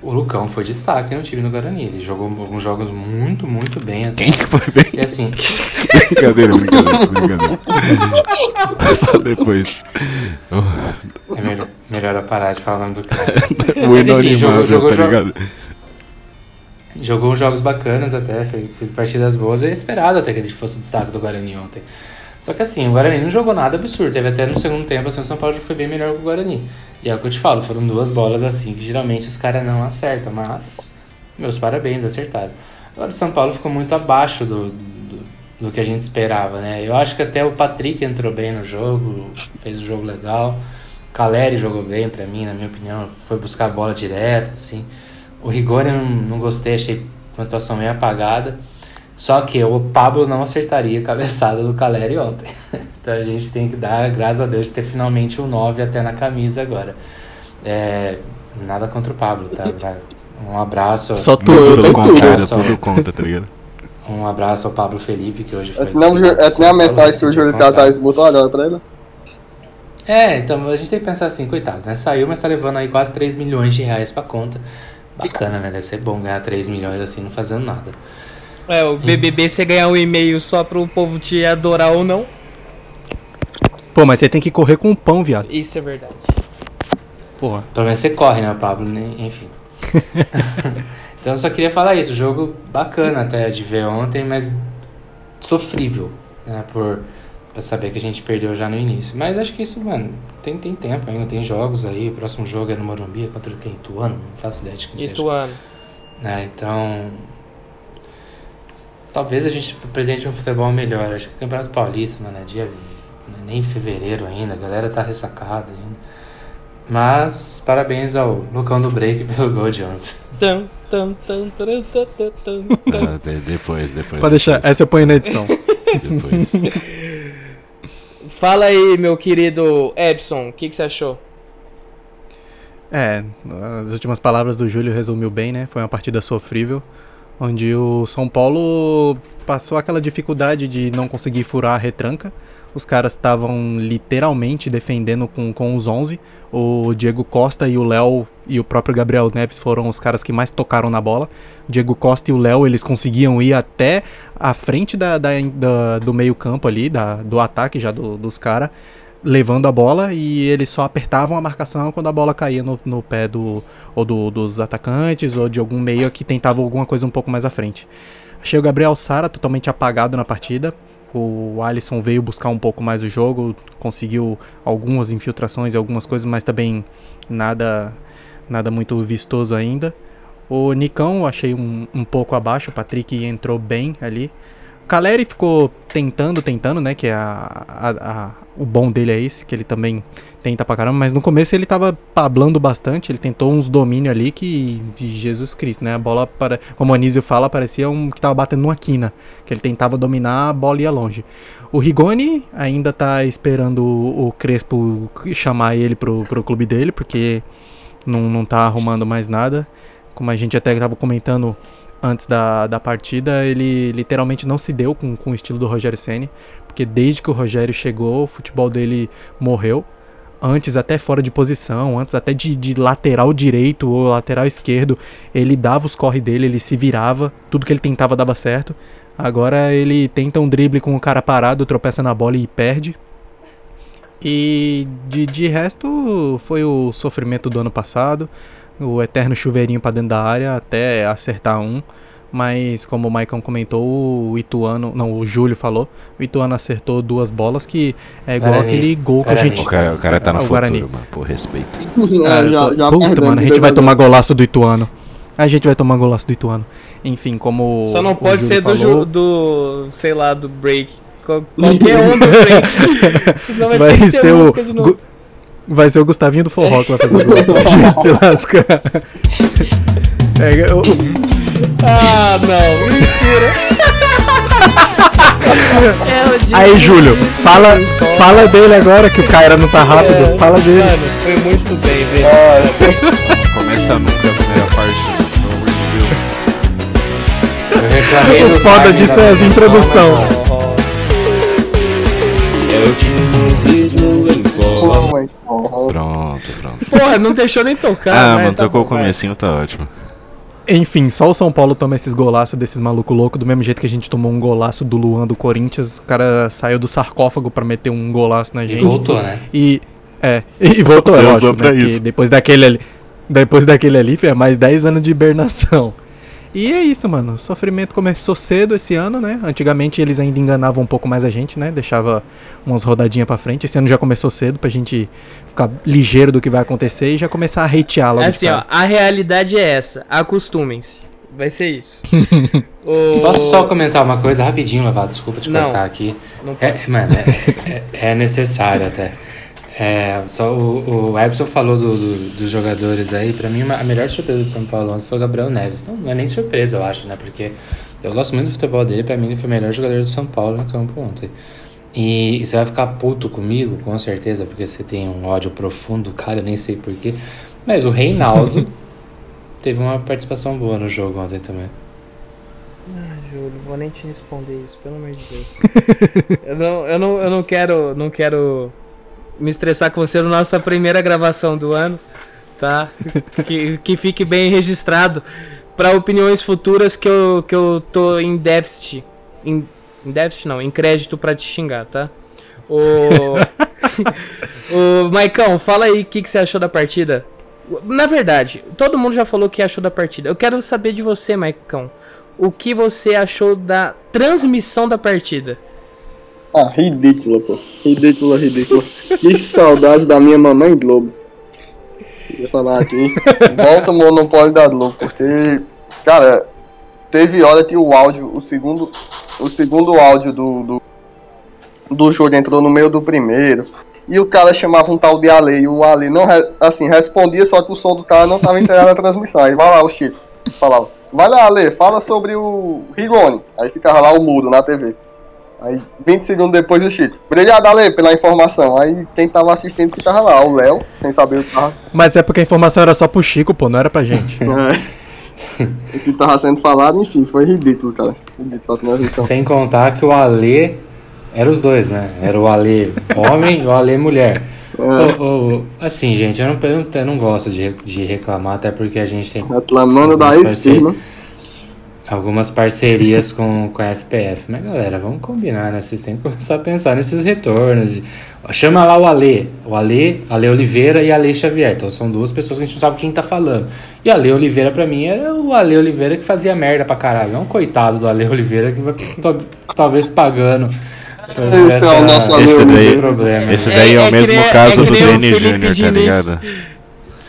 o Lucão foi destaque no time do Guarani. Ele jogou alguns jogos muito, muito bem até. Quem que foi bem? E assim, Brincadeira, brincadeira, brincadeira. Só depois. é melhor, melhor eu parar de falar o nome do cara. O enfim, inanimado, jogou- jogou- tá jogou- ligado? Jogou jogos bacanas até, fez, fez partidas boas. Eu esperado até que ele fosse o destaque do Guarani ontem. Só que assim, o Guarani não jogou nada absurdo. Teve até no segundo tempo, assim, o São Paulo já foi bem melhor que o Guarani. E é o que eu te falo, foram duas bolas assim que geralmente os caras não acertam, mas meus parabéns, acertaram. Agora o São Paulo ficou muito abaixo do, do, do que a gente esperava, né? Eu acho que até o Patrick entrou bem no jogo, fez o jogo legal. Caleri jogou bem para mim, na minha opinião, foi buscar a bola direto, assim. O Rigoni eu não, não gostei, achei uma atuação meio apagada. Só que o Pablo não acertaria a cabeçada do Caleri ontem. então a gente tem que dar, graças a Deus, de ter finalmente um 9 até na camisa agora. É, nada contra o Pablo, tá? Um abraço. Só Tudo, tudo. tudo contrário, Tudo. tudo conta, tá ligado? Um abraço ao Pablo Felipe, que hoje foi. É nem, desligado é nem a São Paulo, mensagem que o Júlio. Tavares botou agora pra ele. É, então a gente tem que pensar assim, coitado, né? Saiu, mas tá levando aí quase 3 milhões de reais pra conta. Bacana, né? Deve ser bom ganhar 3 milhões assim, não fazendo nada. É, o BBB você ganhar um e-mail só pro povo te adorar ou não, Pô, mas você tem que correr com o pão, viado. isso é verdade. Porra. Pelo menos você corre, né, Pablo? né? Enfim. então eu só queria falar isso. Jogo bacana até de ver ontem, mas sofrível, né? Por, pra saber que a gente perdeu já no início. Mas acho que isso, mano, tem, tem tempo ainda, tem jogos aí. O próximo jogo é no Morumbi, é contra quem? Ituano? Não faço ideia de quem seja. Ituano. né? Então, talvez a gente apresente um futebol melhor. Acho que o Campeonato Paulista, mano, é dia nem em fevereiro ainda, a galera tá ressacada ainda. Mas parabéns ao Lucão do Break pelo gol de ontem. Ah, depois, depois. Pode deixar, depois, essa eu ponho na edição. Depois. Fala aí, meu querido Edson, o que, que você achou? É, as últimas palavras do Júlio resumiu bem, né? Foi uma partida sofrível, onde o São Paulo passou aquela dificuldade de não conseguir furar a retranca. Os caras estavam literalmente defendendo com, com os 11. O Diego Costa e o Léo e o próprio Gabriel Neves foram os caras que mais tocaram na bola. Diego Costa e o Léo, eles conseguiam ir até a frente da, da- da- do meio campo ali, da, do ataque já do- dos caras levando a bola e eles só apertavam a marcação quando a bola caía no, no pé do, ou do- dos atacantes ou de algum meio que tentava alguma coisa um pouco mais à frente. Achei o Gabriel Sara totalmente apagado na partida. O Alisson veio buscar um pouco mais o jogo, conseguiu algumas infiltrações e algumas coisas, mas também nada nada muito vistoso ainda. O Nicão eu achei um, um pouco abaixo, o Patrick entrou bem ali. Caleri ficou tentando, tentando, né? Que é a, a- a- o bom dele é esse, que ele também tenta pra caramba, mas no começo ele tava pablando bastante, ele tentou uns domínios ali que. de Jesus Cristo, né? A bola, para, como o Anísio fala, parecia um que tava batendo numa quina, que ele tentava dominar, a bola ia longe. O Rigoni ainda tá esperando o, Crespo chamar ele pro, pro clube dele, porque não, não tá arrumando mais nada. Como a gente até tava comentando antes da, da partida, ele literalmente não se deu com, com o estilo do Rogério Ceni, porque desde que o Rogério chegou, o futebol dele morreu. Antes até fora de posição, antes até de, de lateral direito ou lateral esquerdo, ele dava os corre dele, ele se virava, tudo que ele tentava dava certo. Agora ele tenta um drible com o cara parado, tropeça na bola e perde. E de, de resto foi o sofrimento do ano passado, o eterno chuveirinho pra dentro da área até acertar um. Mas como o Maicon comentou, o Ituano, não, o Júlio falou, o Ituano acertou duas bolas que é igual Guarani. aquele gol que a Guarani. gente. O cara, o cara tá no Ah, o futuro, Guarani. mano. Pô, respeito. Ah, É, já, já puta, mano, a gente vai a tomar golaço do Ituano. A gente vai tomar golaço do Ituano. Enfim, como. Só não o pode Júlio ser do, falou, do, sei lá, do break. Qual- Qualquer um do break. Senão vai, ter Vai que ter ser o. de novo. Vai ser o Gustavinho do Forró que vai fazer o gol. A gente se lasca. É, os- Ah, não, mentira. É o Aí, Júlio, fala, fala dele agora que o Caira não tá rápido. É, Fala dele. Mano, foi muito bem, velho. Começa nunca a primeira parte, pelo amor de Deus. Eu reclamei O foda disso é as introdução. Pronto, pronto. Porra, não deixou nem tocar. Ah, né? mano, Tá tocou o bom, vai. comecinho, tá ótimo. Enfim, só o São Paulo toma esses golaços desses maluco louco, do mesmo jeito que a gente tomou um golaço do Luan do Corinthians. O cara saiu do sarcófago pra meter um golaço na E gente. voltou, né? E. É, e voltou, Você é usou lógico, pra né, Depois daquele ali. Depois daquele ali, foi mais 10 anos de hibernação. E é isso, mano. O sofrimento começou cedo esse ano, né? Antigamente eles ainda enganavam um pouco mais a gente, né? Deixava umas rodadinhas pra frente. Esse ano já começou cedo pra gente ficar ligeiro do que vai acontecer e já começar a hatear logo. É de assim, ó, a realidade é essa. Acostumem-se. Vai ser isso. O- Posso só comentar uma coisa rapidinho, Lavado? Desculpa te Não. cortar aqui. Não É, mano, é, é- é necessário até. É, só o, o Ebson falou do- do- dos jogadores aí. Pra mim, a melhor surpresa do São Paulo ontem foi o Gabriel Neves. Não, não é nem surpresa, eu acho, né? Porque eu gosto muito do futebol dele. Pra mim, ele foi o melhor jogador do São Paulo no campo ontem. E, e você vai ficar puto comigo, com certeza, porque você tem um ódio profundo, cara, eu nem sei porquê. Mas o Reinaldo teve uma participação boa no jogo ontem também. Ah, Júlio, vou nem te responder isso, pelo amor de Deus. eu, não, eu, não, eu não quero. Não quero me estressar com você na nossa primeira gravação do ano, tá? Que, que fique bem registrado para opiniões futuras que eu, que eu tô em déficit. Em, em déficit não, em crédito pra te xingar, tá? O. o Maicão, fala aí o que, que você achou da partida. Na verdade, todo mundo já falou o que achou da partida. Eu quero saber de você, Maicão. O que você achou da transmissão da partida? Ah, ridícula, pô. Ridícula, ridícula. que saudade da minha mamãe Globo. Ia falar aqui. Volta o monopólio da Globo, porque, cara, teve hora que o áudio, o segundo, o segundo áudio do, do, do jogo entrou no meio do primeiro. E o cara chamava um tal de Ale, e o Ale não, assim, respondia, só que o som do cara não tava integrado na transmissão. Aí vai lá o Chico, falava, vai lá Ale, fala sobre o Rigoni. Aí ficava lá o mudo na TV. Aí 20 segundos depois o Chico. Obrigado, Ale, pela informação. Aí quem tava assistindo que tava lá, o Léo, sem saber o que tava, Mas é porque a informação era só pro Chico, pô, não era pra gente. é, o que tava sendo falado, enfim, foi ridículo, cara. Ridículo a transmissão. Sem contar que o Ale era os dois, né? Era o Ale homem e o Ale mulher. Ô, ô, assim, gente, eu não, eu não, eu não gosto de, de reclamar, até porque a gente tem Reclamando da ex-firma. Algumas parcerias com, com a FPF. Mas galera, vamos combinar, né? Vocês têm que começar a pensar nesses retornos. de- Chama lá o Ale. O Ale, Ale Oliveira e Ale Xavier. Então são duas pessoas que a gente não sabe quem tá falando. E Ale Oliveira, pra mim, era o Ale Oliveira que fazia merda pra caralho. Não coitado do Ale Oliveira que vai talvez pagando. Esse é o nosso Esse daí, Esse problema. esse É- daí é, é o que mesmo nem- caso é do Felipe Júnior, tá Diniz. ligado?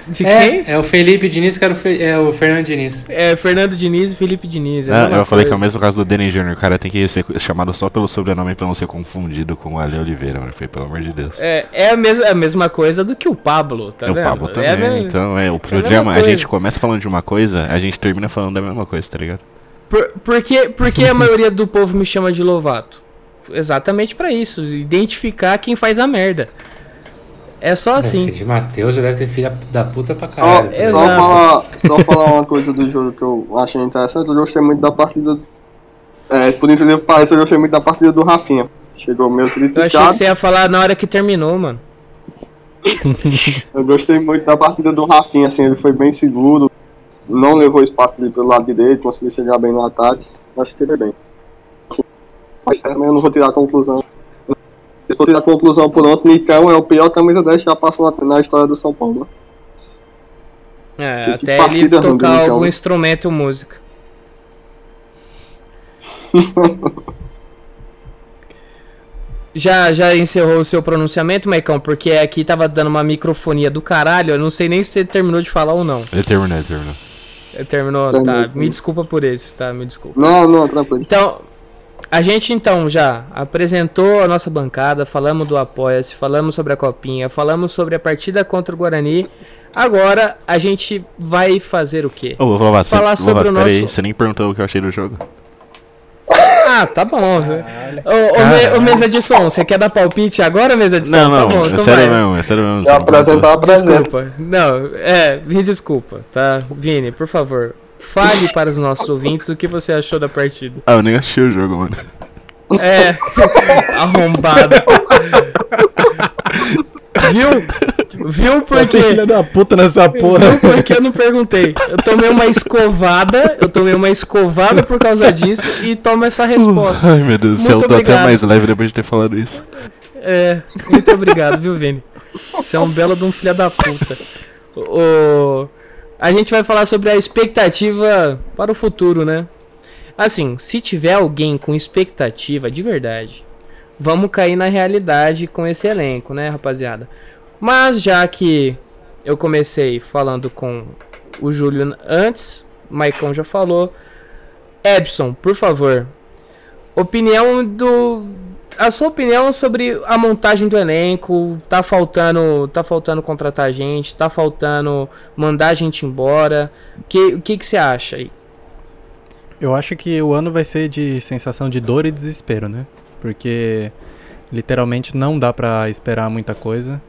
De quem? É, é o Felipe Diniz que era o, Fe- é o Fernando Diniz. É, Fernando Diniz e Felipe Diniz. é a Ah, eu falei que é o coisa. mesmo caso do Denis Júnior. O cara tem que ser chamado só pelo sobrenome pra não ser confundido com o Ale Oliveira, mano. Pelo amor de Deus. É, é a, mesma, a mesma coisa do que o Pablo, tá É o vendo? Pablo É também. a mesma- Então, é, o programa, a coisa. gente começa falando de uma coisa, a gente termina falando da mesma coisa, tá ligado? Por, por, que, por que a maioria do povo me chama de Lovato? Exatamente pra isso, identificar quem faz a merda. É só assim. De Matheus já deve ter filha da puta pra caralho. é, só, exato. falar, só falar uma coisa do jogo que eu achei interessante. Eu gostei muito da partida. É, por incrível que pareça, eu gostei muito da partida do Rafinha. Chegou meio Eu achei que você ia falar na hora que terminou, mano. Eu gostei muito da partida do Rafinha, assim, ele foi bem seguro, não levou espaço ali pelo lado direito, conseguiu chegar bem no ataque, acho que ele é bem. Assim, mas também eu não vou tirar a conclusão. Se for tirar a conclusão por ontem, Nicão é o pior camisa 10 que já passou na, na história do São Paulo. É, Que até ele partida ruim, tocar então. algum instrumento ou música. Já, já encerrou o seu pronunciamento, Maicão? Porque aqui tava dando uma microfonia do caralho. Eu não sei nem se você terminou de falar ou não. Ele terminou, ele terminou. Terminou? Tá. Me desculpa por isso, tá? Me desculpa. Não, não, tranquilo. Então, a gente então já apresentou a nossa bancada, falamos do Apoia-se, falamos sobre a Copinha, falamos sobre a partida contra o Guarani. Agora a gente vai fazer o quê? Ô, vou falar, você, Falar sobre Lovato, o nosso- você nem perguntou o que eu achei do jogo. Ah, tá bom. Ô, ô, me- ô, mesa de som, você quer dar palpite agora, mesa de som? Não, tá não, bom, é então sério vai. mesmo, é sério mesmo. Já você não perguntou. apresentar a presença. Desculpa. Não, é, me desculpa, tá? Vini, por favor, fale para os nossos ouvintes o que você achou da partida. Ah, eu nem assisti o jogo, mano. É, arrombado. Viu? Viu porque. filha da puta nessa porra. Viu porque eu não perguntei. Eu tomei uma escovada, eu tomei uma escovada por causa disso e tomo essa resposta. Ai, meu Deus do céu, Muito eu tô até obrigado. mais leve depois de ter falado isso. É, muito obrigado, viu, Vini? Você é um belo de um filho da puta. O, a gente vai falar sobre a expectativa para o futuro, né? Assim, se tiver alguém com expectativa de verdade, vamos cair na realidade com esse elenco, né, rapaziada? Mas já que eu comecei falando com o Júlio antes, o Maicon já falou. Ebson, por favor, opinião do a sua opinião sobre a montagem do elenco, tá faltando, tá faltando contratar gente, tá faltando mandar a gente embora. Que, o que que você acha aí? Eu acho que o ano vai ser de sensação de dor e desespero, né? Porque literalmente não dá para esperar muita coisa.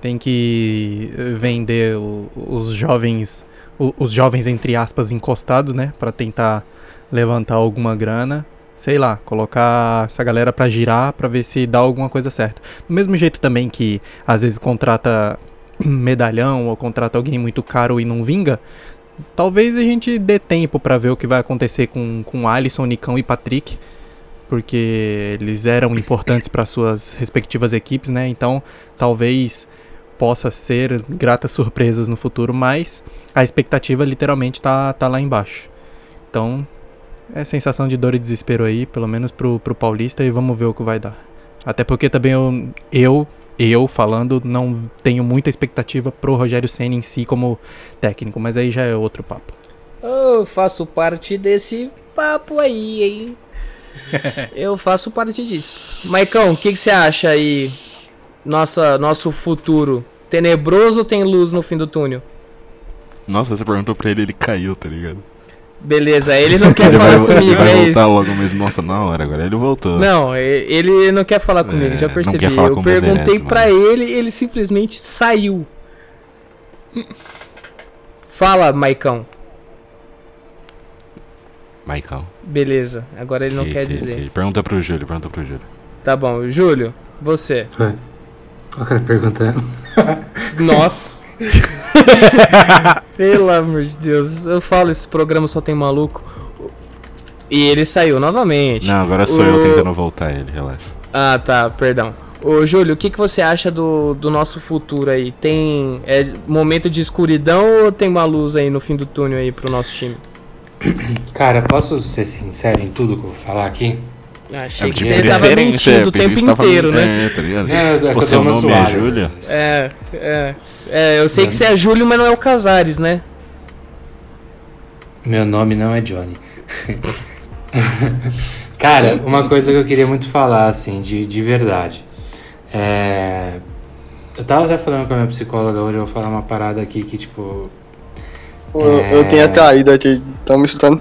Tem que vender o, os jovens, o, os jovens entre aspas encostados, né, para tentar levantar alguma grana sei lá, colocar essa galera para girar para ver se dá alguma coisa certa. Do mesmo jeito também que às vezes contrata medalhão ou contrata alguém muito caro e não vinga, talvez a gente dê tempo para ver o que vai acontecer com com Alisson, Nicão e Patrick, porque eles eram importantes para suas respectivas equipes, né? Então, talvez possa ser gratas surpresas no futuro, mas a expectativa literalmente tá, tá lá embaixo. Então, é sensação de dor e desespero aí, pelo menos pro, pro Paulista, e vamos ver o que vai dar. Até porque também eu, eu, eu falando, não tenho muita expectativa pro Rogério Senna em si como técnico, mas aí já é outro papo. Eu faço parte desse papo aí, hein? eu faço parte disso. Maicão, o que, você acha aí? Nossa, nosso futuro. Tenebroso ou tem luz no fim do túnel? Nossa, você perguntou pra ele, ele caiu, tá ligado? Beleza, ele não quer ele falar vai, comigo, vai é voltar isso. logo, mas nossa, na hora, agora ele voltou. Não, ele não quer falar comigo, é, já percebi. Eu perguntei para ele, ele simplesmente saiu. Fala, Maicão. Maicão. Beleza, agora ele que, não quer que, dizer. Que. Pergunta pro Júlio, pergunta pro Júlio. Tá bom, Júlio, você. Oi. Qual que é a pergunta? Nossa. Pelo amor de Deus, eu falo, esse programa só tem maluco. E ele saiu novamente. Não, agora sou o... eu tentando voltar ele, relaxa. Ah, tá, perdão. Ô, Júlio, o que, que você acha do, do nosso futuro aí? Tem é momento de escuridão ou tem uma luz aí no fim do túnel aí pro nosso time? Cara, posso ser sincero em tudo que eu vou falar aqui? Achei é que você tava mentindo o tempo inteiro, né? É, tá ligado? É, é o seu nome é Júlia? É, é. É, eu sei que você é Júlio, mas não é o Casares, né? Meu nome não é Johnny. Cara, uma coisa que eu queria muito falar, assim, de, de verdade. É... Eu tava até falando com a minha psicóloga hoje, eu vou falar uma parada aqui que, tipo. É... Eu tinha caído aqui, estão me escutando?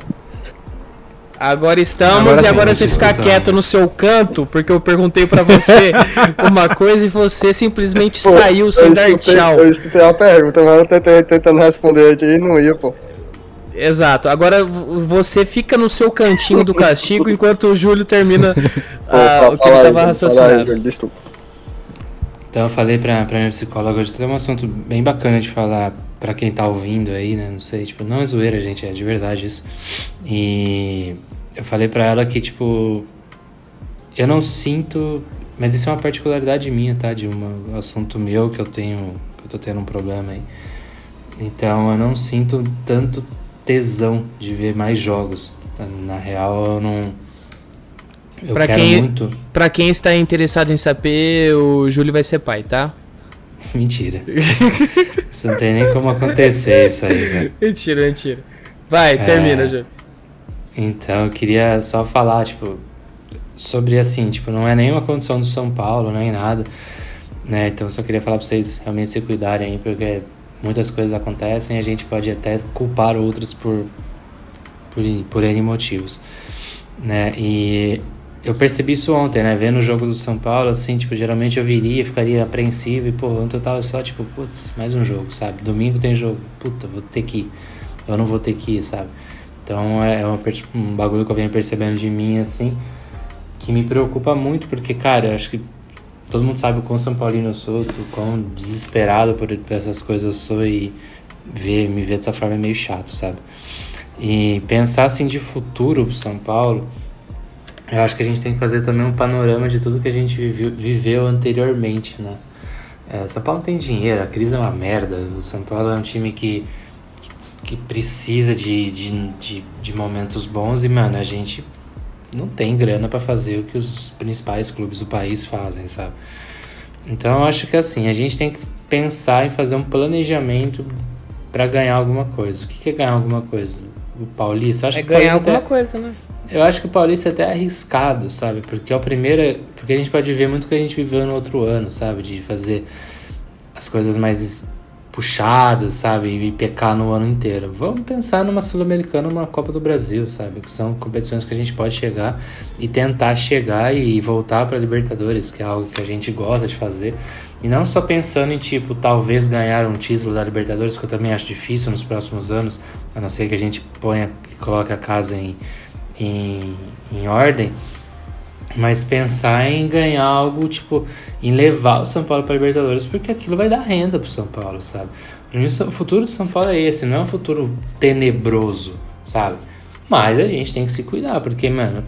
Agora estamos agora e agora você ficar quieto no seu canto, porque eu perguntei para você uma coisa e você simplesmente pô, saiu sem dar tchau. Eu escutei a pergunta, mas eu tentei tentando responder aqui e não ia, pô. Exato. Agora você fica no seu cantinho do castigo enquanto o Júlio termina pô, uh, o que ele tava raciocinando. Aí, desculpa. Então eu falei pra, pra minha psicóloga hoje, isso é um assunto bem bacana de falar para quem tá ouvindo aí, né? Não sei, tipo, não é zoeira, gente, é de verdade isso. E eu falei para ela que, tipo, eu não sinto. Mas isso é uma particularidade minha, tá? De um assunto meu que eu tenho. que eu tô tendo um problema aí. Então eu não sinto tanto tesão de ver mais jogos. Na real, eu não. Eu pra quero quem, muito. Pra quem está interessado em saber, o Júlio vai ser pai, tá? Mentira. isso não tem nem como acontecer isso aí, velho. Mentira, mentira. Vai, é... termina, Júlio. Então eu queria só falar, tipo, sobre assim, tipo, não é nenhuma condição do São Paulo, nem nada, né? Então eu só queria falar pra vocês realmente se cuidarem aí, porque muitas coisas acontecem e a gente pode até culpar outros por, por, por N motivos, né? E eu percebi isso ontem, né? Vendo o jogo do São Paulo, assim, tipo, geralmente eu viria, ficaria apreensivo e, pô, ontem eu tava só, tipo, putz, mais um jogo, sabe? Domingo tem jogo, puta, vou ter que ir. Eu não vou ter que ir, sabe? Então é, é uma, um bagulho que eu venho percebendo de mim, assim, que me preocupa muito, porque, cara, eu acho que todo mundo sabe o quão São Paulino eu sou, o quão desesperado por, por essas coisas eu sou e ver, me ver dessa forma é meio chato, sabe? E pensar assim de futuro pro São Paulo, eu acho que a gente tem que fazer também um panorama de tudo que a gente viveu, viveu anteriormente, né? É, São Paulo tem dinheiro, a crise é uma merda. O São Paulo é um time que que precisa de, de, de, de momentos bons e, mano, a gente não tem grana para fazer o que os principais clubes do país fazem, sabe? Então eu acho que assim, a gente tem que pensar em fazer um planejamento para ganhar alguma coisa. O que é ganhar alguma coisa? O Paulista? Acho É que ganhar alguma até- coisa, né? Eu acho que o Paulista é até arriscado, sabe? Porque é o primeiro. Porque a gente pode ver muito o que a gente viveu no outro ano, sabe? De fazer as coisas mais puxadas, sabe? E pecar no ano inteiro. Vamos pensar numa Sul-Americana, numa Copa do Brasil, sabe? Que são competições que a gente pode chegar e tentar chegar e voltar para Libertadores, que é algo que a gente gosta de fazer. E não só pensando em, tipo, talvez ganhar um título da Libertadores, que eu também acho difícil nos próximos anos, a não ser que a gente ponha, coloque a casa em, em, em ordem, mas pensar em ganhar algo, tipo, em levar o São Paulo para Libertadores, porque aquilo vai dar renda pro São Paulo, sabe? Pra mim, o futuro do São Paulo é esse, não é um futuro tenebroso, sabe? Mas a gente tem que se cuidar, porque, mano,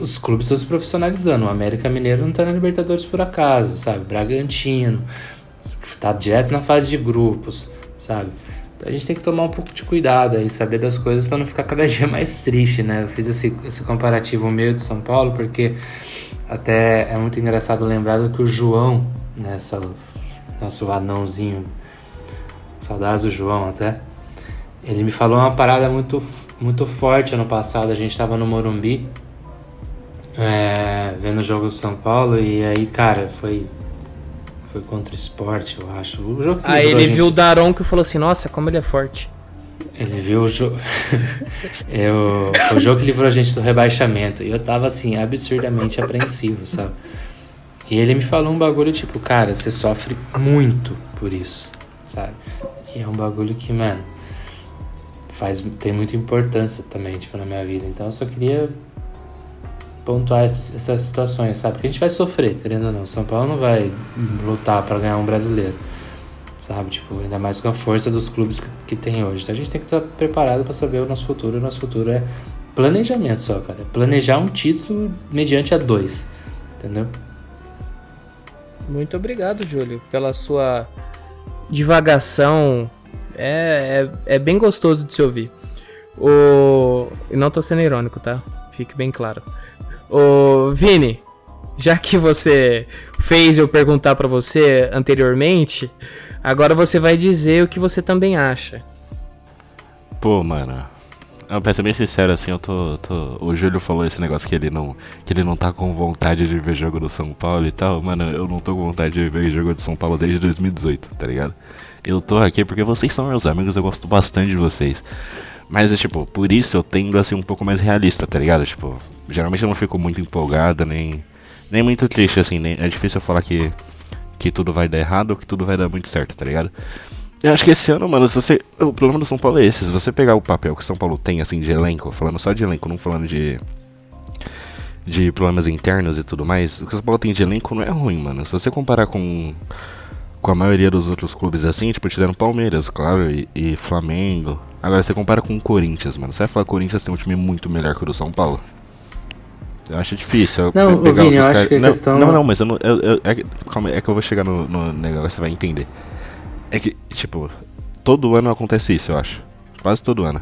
os clubes estão se profissionalizando. O América Mineiro não tá na Libertadores por acaso, sabe? Bragantino, tá direto na fase de grupos, sabe? A gente tem que tomar um pouco de cuidado aí, saber das coisas para não ficar cada dia mais triste, né? Eu fiz esse, esse comparativo meio de São Paulo porque até é muito engraçado lembrar do que o João, nessa nosso anãozinho, saudades do João até, ele me falou uma parada muito, muito forte ano passado. A gente tava no Morumbi, é, vendo o jogo do São Paulo, e aí, cara, foi. Foi contra o esporte, eu acho. O jogo que Aí ele gente- viu o Daronco e falou assim, nossa, como ele é forte. Ele viu o jogo. eu... Foi o jogo que livrou a gente do rebaixamento. E eu tava assim, absurdamente apreensivo, sabe? E ele me falou um bagulho tipo, cara, você sofre muito por isso, sabe? E é um bagulho que, mano, faz, tem muita importância também, tipo, na minha vida. Então eu só queria pontuar essas, essas situações, sabe? Porque a gente vai sofrer, querendo ou não. São Paulo não vai lutar pra ganhar um brasileiro sabe? Tipo, ainda mais com a força dos clubes que, que tem hoje. Então a gente tem que estar preparado para saber o nosso futuro. O nosso futuro é planejamento só, cara. É Planejar um título mediante a dois, entendeu? Muito obrigado, Júlio, pela sua divagação. É, é, é bem gostoso de se ouvir. O... E não tô sendo irônico, tá? Fique bem claro. O Vini, já que você fez eu perguntar pra você anteriormente, agora você vai dizer o que você também acha. Pô, mano. Pra ser bem sincero, assim, eu tô, tô- O Júlio falou esse negócio que ele não. Que ele não tá com vontade de ver jogo do São Paulo e tal. Mano, eu não tô com vontade de ver jogo do São Paulo desde 2018, tá ligado? Eu tô aqui porque vocês são meus amigos, eu gosto bastante de vocês. Mas é tipo, por isso eu tendo a ser um pouco mais realista, tá ligado? Tipo, geralmente eu não fico muito empolgado, nem. Nem muito triste, assim, nem, é difícil eu falar que. Que tudo vai dar errado ou que tudo vai dar muito certo, tá ligado? Eu acho que esse ano, mano, se você. O problema do São Paulo é esse. Se você pegar o papel que o São Paulo tem, assim, de elenco, falando só de elenco, não falando de. De problemas internos e tudo mais, o que o São Paulo tem de elenco não é ruim, mano. Se você comparar com. Com a maioria dos outros clubes assim, tipo, tirando Palmeiras, claro, e, e Flamengo. Agora você compara com o Corinthians, mano. Você vai falar que o Corinthians tem um time muito melhor que o do São Paulo? Eu acho difícil. Não, pe- ô, Vini, eu acho que a não, questão- Não, não, mas eu não. Eu, eu- é, que- calma, é que eu vou chegar no, no negócio, você vai entender. É que, tipo, todo ano acontece isso, eu acho. Quase todo ano.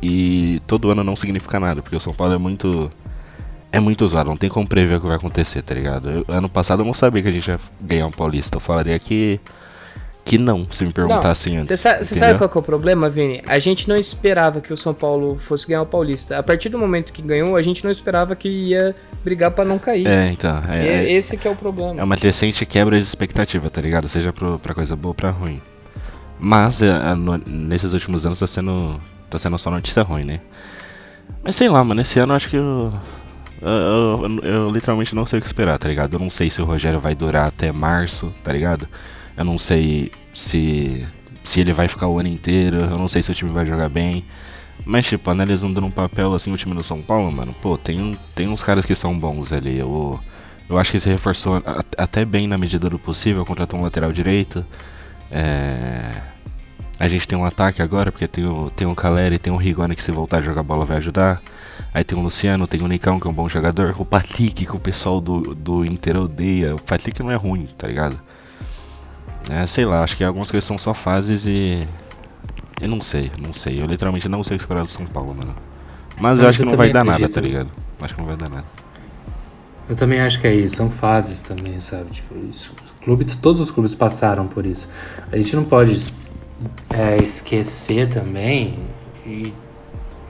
E todo ano não significa nada, porque o São Paulo é muito. É muito zoado, não tem como prever o que vai acontecer, tá ligado? Eu- ano passado eu não sabia que a gente ia ganhar um paulista. Eu falaria que. Que não, se me perguntassem antes. Você sabe qual que é o problema, Vini? A gente não esperava que o São Paulo fosse ganhar o Paulista. A partir do momento que ganhou, a gente não esperava que ia brigar pra não cair. É, então. É, E é- Esse que é o problema. É uma crescente quebra de expectativa, tá ligado? Seja pro, pra coisa boa ou pra ruim. Mas é, a- no- nesses últimos anos tá sendo. tá sendo só notícia ruim, né? Mas sei lá, mano, esse ano eu acho que eu. Eu, eu- eu literalmente não sei o que esperar, tá ligado? Eu não sei se o Rogério vai durar até março, tá ligado? Eu não sei se. se ele vai ficar o ano inteiro, eu não sei se o time vai jogar bem. Mas, tipo, analisando num papel assim o time do São Paulo, mano, pô, tem, tem uns caras que são bons ali. Eu, eu acho que se reforçou até bem na medida do possível, contratou um lateral direito. É, A gente tem um ataque agora, porque tem o, tem o Caleri, tem o Rigoni que se voltar a jogar bola vai ajudar. Aí tem o Luciano, tem o Nicão, que é um bom jogador. O Patrick, que o pessoal do, do Inter odeia. O Patrick não é ruim, tá ligado? É, sei lá, acho que algumas coisas são só fases e. Eu não sei, não sei. Eu literalmente não sei o que esperar do São Paulo, mano. Mas eu acho que eu não vai dar nada, tá ligado? Acho que não vai dar nada. Eu também acho que é isso, são fases também, sabe? Tipo, isso, clubes, todos os clubes passaram por isso. A gente não pode é, esquecer também. E,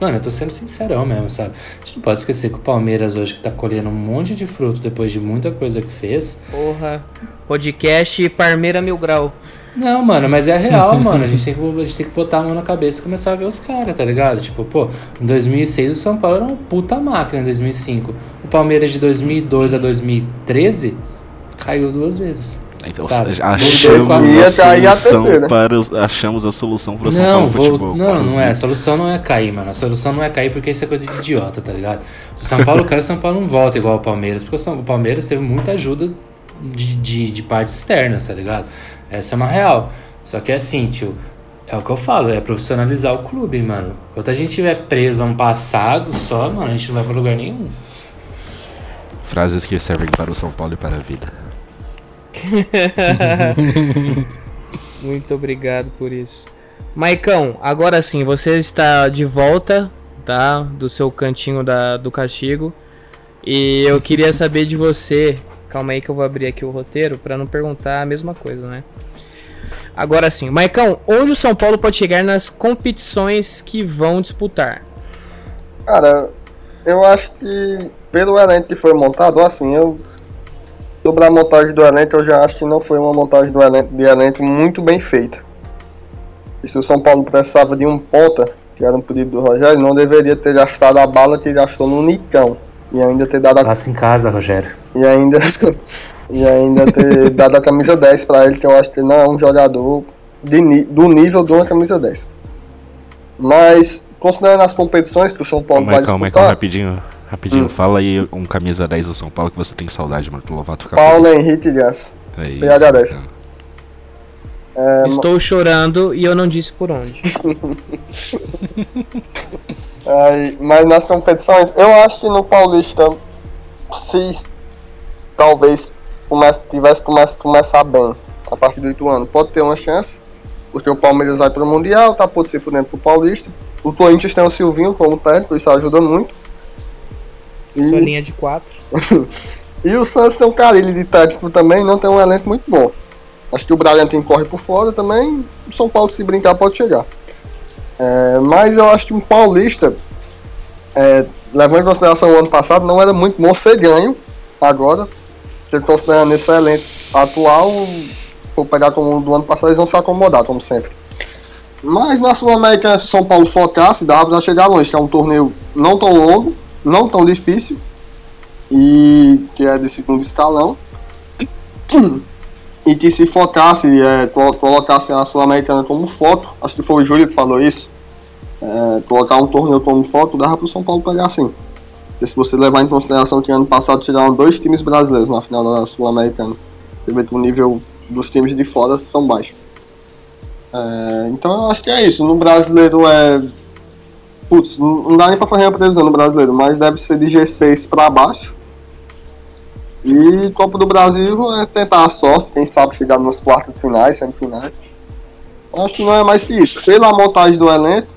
mano, eu tô sendo sincerão mesmo, sabe? A gente não pode esquecer que o Palmeiras hoje que tá colhendo um monte de fruto depois de muita coisa que fez. Porra. Podcast Parmeira Mil Grau. Não, mano, mas é real, mano. A gente, tem que, a gente tem que botar a mão na cabeça e começar a ver os caras, tá ligado? Tipo, pô, em 2006 o São Paulo era uma puta máquina em 2005. O Palmeiras de 2002 a 2013 caiu duas vezes. Então Sabe? achamos a solução terceira. para os, achamos a solução para o São Paulo vou, Futebol. não, não é. A solução não é cair, mano. A solução não é cair porque isso é coisa de idiota, tá ligado? Se o São Paulo cair, o São Paulo não volta igual o Palmeiras, porque o, São, o Palmeiras teve muita ajuda de, de, de partes externas, tá ligado? Essa é uma real. Só que é assim, tio, é o que eu falo, é profissionalizar o clube, mano. Enquanto a gente estiver preso a um passado só, mano, a gente não vai pra lugar nenhum. Frases que servem para o São Paulo e para a vida. Muito obrigado por isso. Maicão, agora sim, você está de volta, tá? Do seu cantinho da, do castigo. E eu queria saber de você. Calma aí que eu vou abrir aqui o roteiro para não perguntar a mesma coisa, né? Agora sim, Maicão, onde o São Paulo pode chegar nas competições que vão disputar? Cara, eu acho que pelo elenco que foi montado, assim, eu. Sobre a montagem do elenco, eu já acho que não foi uma montagem do elenco, de elenco muito bem feita. E se o São Paulo precisava de um ponta, que era um pedido do Rogério, não deveria ter gastado a bala que gastou no Nicão. E ainda ter dado a Passa em casa, Rogério. e ainda e ainda ter dado a camisa 10 pra ele, que eu acho que não é um jogador de do nível de uma camisa 10. Mas, considerando as competições que o São Paulo vai Maicon, Maicon, disputar, rapidinho. Rapidinho, Hum. fala aí um camisa 10 do São Paulo que você tem saudade, mano. Do Lovato ficar Paulo feliz. Henrique Dias. É isso, PH 10. Maicon. É, Estou chorando e eu não disse por onde. Aí, mas nas competições, eu acho que no Paulista, se talvez comece, tivesse comece, começar bem a partir do oito anos, pode ter uma chance, porque o Palmeiras vai para o Mundial, tá por ser por dentro do Paulista. O Corinthians tem o Silvinho como técnico, isso ajuda muito. E, Sua linha de quatro. e o Santos tem um Carilli de técnico também, não tem um elenco muito bom. Acho que o Bragantino corre por fora também, o São Paulo se brincar pode chegar. É, mas eu acho que um paulista, é, levando em consideração o ano passado, não era muito bom ser ganho agora. Se considerando esse elenco atual, for pegar como do ano passado, eles vão se acomodar, como sempre. Mas na Sul-América, se o São Paulo focasse, dava pra chegar longe, que é um torneio não tão longo, não tão difícil, e que é de segundo escalão. E que se focasse, é, colo- colocasse a Sul-Americana como foto, acho que foi o Júlio que falou isso, é, colocar um torneio como foto, dava pro São Paulo pegar sim. Porque se você levar em consideração que ano passado chegaram dois times brasileiros na final da Sul-Americana, vê que o nível dos times de fora são baixos. É, então eu acho que é isso. No brasileiro é. Putz, não dá nem pra fazer uma previsão no brasileiro, mas deve ser de G6 pra baixo. E Copa do Brasil é tentar a sorte, quem sabe chegar nos quartos finais, semifinais. Acho que não é mais que isso. Pela montagem do elenco,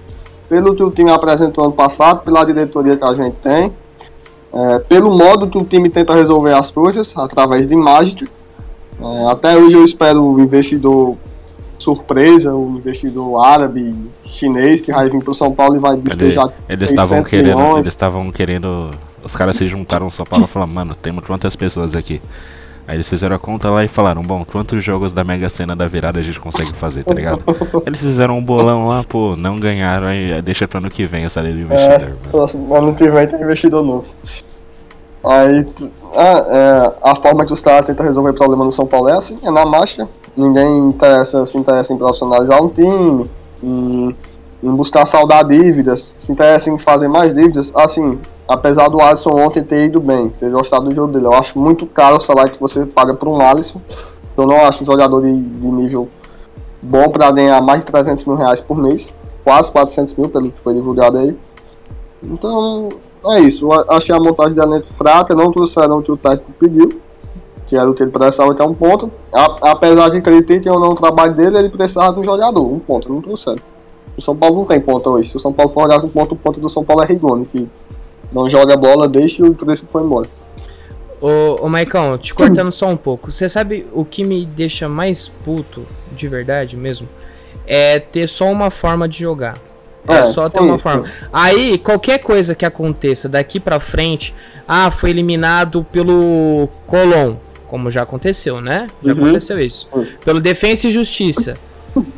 pelo que o time apresentou ano passado, pela diretoria que a gente tem, é, pelo modo que o time tenta resolver as coisas, através de mágica. É, até hoje eu espero o investidor surpresa, o investidor árabe, chinês, que vai vir pro São Paulo e vai Ele- despejar eles estavam 600 querendo. milhões. Eles estavam querendo. Os caras se juntaram no São Paulo e falaram, mano, temos quantas pessoas aqui? Aí eles fizeram a conta lá e falaram, bom, quantos jogos da Mega Sena da virada a gente consegue fazer, tá ligado? Eles fizeram um bolão lá, pô, não ganharam, aí deixa pra ano que vem essa lei do investidor, mano. É, ano que vem tem investidor novo. Aí, tu- ah, é, a forma que os caras tentam resolver o problema no São Paulo é assim, é na marcha. Ninguém interessa, se interessa em profissionalizar um time, em, em buscar saldar dívidas, se interessa em fazer mais dívidas. Assim, apesar do Alisson ontem ter ido bem, ter gostado do jogo dele, eu acho muito caro o salário que você paga por um Alisson. Eu não acho um jogador de, de nível bom para ganhar mais de 300 mil reais por mês, quase 400 mil, pelo que foi divulgado aí. Então, é isso. Eu achei a montagem da elenco fraca, não trouxeram o que o técnico pediu, que era o que ele precisava, que é um ponto. A- apesar de critiquem ou não o trabalho dele, ele precisava de um jogador, um ponto, não trouxeram. O São Paulo não tem ponta hoje. Se o São Paulo for olhar com ponta, o ponta do São Paulo é Rigoni, que não joga bola, deixa e o Crespo foi embora. Ô, ô Maicon, te cortando só um pouco. Você sabe o que me deixa mais puto, de verdade mesmo? É ter só uma forma de jogar. É, É, só ter uma sim. forma. Aí, qualquer coisa que aconteça daqui pra frente, ah, foi eliminado pelo Colom, como já aconteceu, né? Já Uhum. aconteceu isso. Sim. Pelo Defensa e Justiça.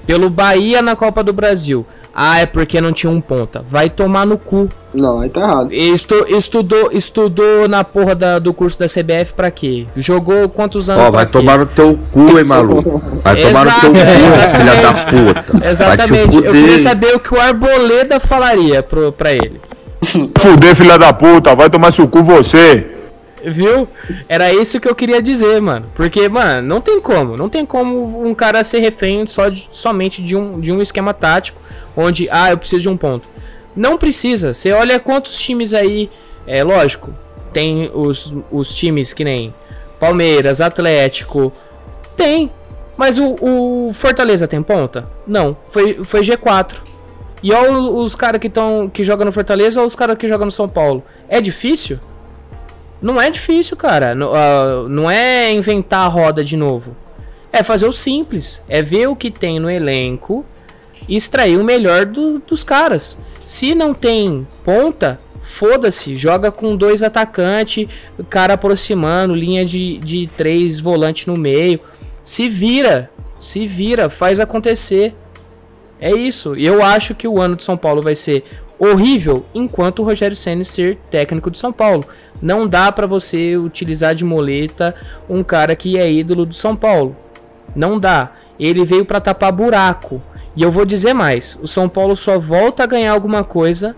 pelo Bahia na Copa do Brasil. Ah, é porque não tinha um ponta. Vai tomar no cu. Não, aí tá errado. Estu, estudou, estudou na porra da- do curso da CBF pra quê? Jogou quantos anos Ó, vai quê? tomar no teu cu, hein, maluco. Vai tomar no Exato, teu cu, filha da puta. Vai te Exatamente. Eu queria saber o que o Arboleda falaria pro, pra ele. Fuder, filha da puta, vai tomar seu cu você. Viu? Era isso que eu queria dizer, mano. Porque, mano, não tem como. Não tem como um cara ser refém só de- somente de um, de um esquema tático. Onde, ah, eu preciso de um ponto. Não precisa. Você olha quantos times aí. É lógico. Tem os, os times que nem Palmeiras, Atlético. Tem. Mas o, o Fortaleza tem ponta? Não. Foi, foi G4. E olha os caras que, que jogam no Fortaleza ou os caras que jogam no São Paulo. É difícil? Não é difícil, cara. Não, ah, não é inventar a roda de novo. É fazer o simples. É ver o que tem no elenco e extrair o melhor do- dos caras. Se não tem ponta, foda-se. Joga com dois atacantes, cara aproximando, linha de, de três volante no meio. Se vira. Se vira. Faz acontecer. É isso. E eu acho que o ano de São Paulo vai ser horrível enquanto o Rogério Ceni ser técnico de São Paulo. Não dá pra você utilizar de moleta um cara que é ídolo do São Paulo. Não dá. Ele veio pra tapar buraco. E eu vou dizer mais, o São Paulo só volta a ganhar alguma coisa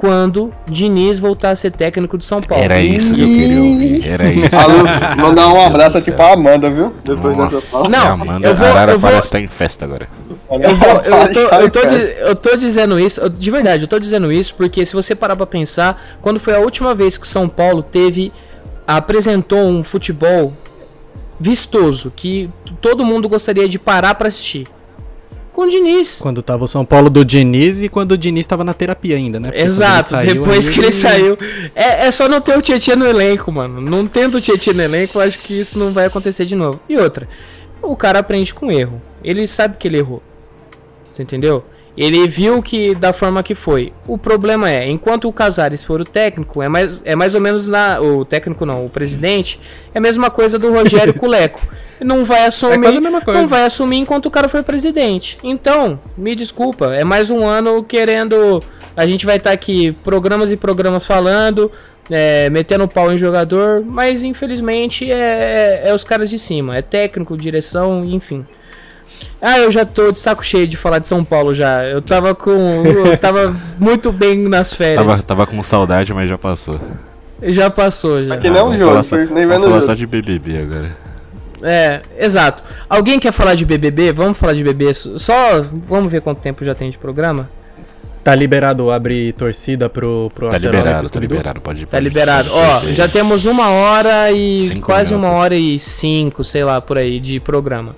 quando Diniz voltar a ser técnico de São Paulo. Era isso que eu queria ouvir. Era isso. Alô, mandar um abraço aqui pra Amanda, viu? Depois dessa Nossa, fala. Não, a Amanda eu vou- Arara eu vou- parece estar em festa agora. Eu, vou, eu, tô, eu, tô, eu tô dizendo isso, eu- de verdade, eu tô dizendo isso porque se você parar pra pensar, quando foi a última vez que o São Paulo teve, apresentou um futebol vistoso, que todo mundo gostaria de parar pra assistir? Com o Diniz. Quando tava o São Paulo do Diniz e quando o Diniz tava na terapia ainda, né? Porque Exato, saiu, depois que ele saiu. É, é só não ter o Tietchan no elenco, mano. Não tendo o Tietchan no elenco, eu acho que isso não vai acontecer de novo. E outra, o cara aprende com erro. Ele sabe que ele errou. Você entendeu? Ele viu que da forma que foi. O problema é, enquanto o Casares for o técnico, é mais, é mais ou menos na. O técnico não, o presidente, é a mesma coisa do Rogério Culeco. Não vai assumir. É quase a mesma coisa. Não vai assumir enquanto o cara for presidente. Então, me desculpa, é mais um ano querendo. A gente vai estar aqui programas e programas falando, é, metendo pau em jogador, mas infelizmente é, é- é os caras de cima, é técnico, direção, enfim. Ah, eu já tô de saco cheio de falar de São Paulo já. Eu tava com. Eu tava muito bem nas férias. Tava, tava com saudade, mas já passou. Já passou, já. Aqui não é um jogo, só, nem vendo o falar jogo. só de BBB agora. É, exato. Alguém quer falar de BBB? Vamos falar de BBB. Só. Vamos ver quanto tempo já tem de programa? Tá liberado abrir torcida pro, pro Tá liberado, pro tá Scooby-Doo? liberado, pode ir. Tá liberado. Ó, já temos uma hora e. Cinco quase uma minutos. hora e cinco, sei lá, por aí, de programa.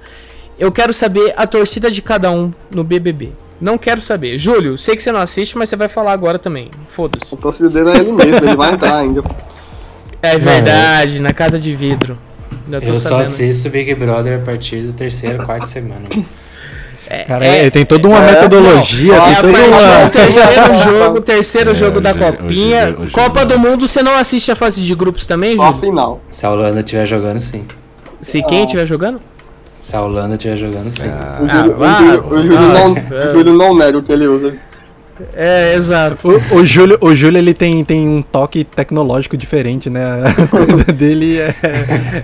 Eu quero saber a torcida de cada um no BBB. Não quero saber. Júlio, sei que você não assiste, mas você vai falar agora também. Foda-se. O torcedor dele é ele mesmo, ele vai entrar ainda. É verdade, na casa de vidro. Eu só sabendo. assisto Big Brother a partir do terceiro, quarto semana. Cara, É- ele tem toda uma é, metodologia, não, tem É toda uma... terceiro jogo, terceiro É, jogo da Copinha. Júlio- o Júlio Copa não. do Mundo, você não assiste a fase de grupos também, Júlio? final. Se a Holanda estiver jogando, sim. Se quem estiver jogando? Se a Holanda estiver jogando, sim. O Ah, o Júlio- o Júlio nossa. não, não nega o que ele usa. É, exato. O, o Júlio, o Júlio ele tem, tem um toque tecnológico diferente, né? As coisas dele é,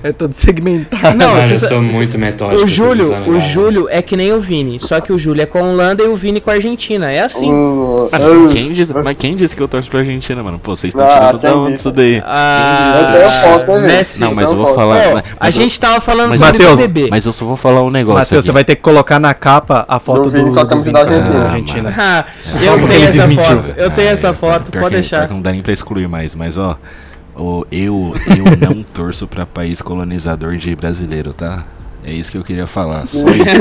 é todo segmentado. Não, Mano, eu sou muito metódico. O Júlio, o. Júlio é que nem o Vini, só que o Júlio é com a Holanda e o Vini com a Argentina. É assim. Hum, Mano, eu- quem disse, mas quem disse que eu torço pra Argentina, mano? Pô, vocês estão Ah, tirando da onde isso daí? Ah, Eu foto, Messi. Não, mas eu vou falar. Pô, mas- a mas gente tava falando mas, sobre Matheus, BBB. mas eu só vou falar um negócio. Matheus, você vai ter que colocar na capa a foto Do do, Vini com a do camisa da Argentina. Argentina. Ah, Só eu porque tenho essa desmentiu. foto. Eu tenho essa foto, pior pode que- deixar. pior que não dá nem pra excluir mais, mas ó. eu, eu não torço pra país colonizador de brasileiro, tá? É isso que eu queria falar. Só isso.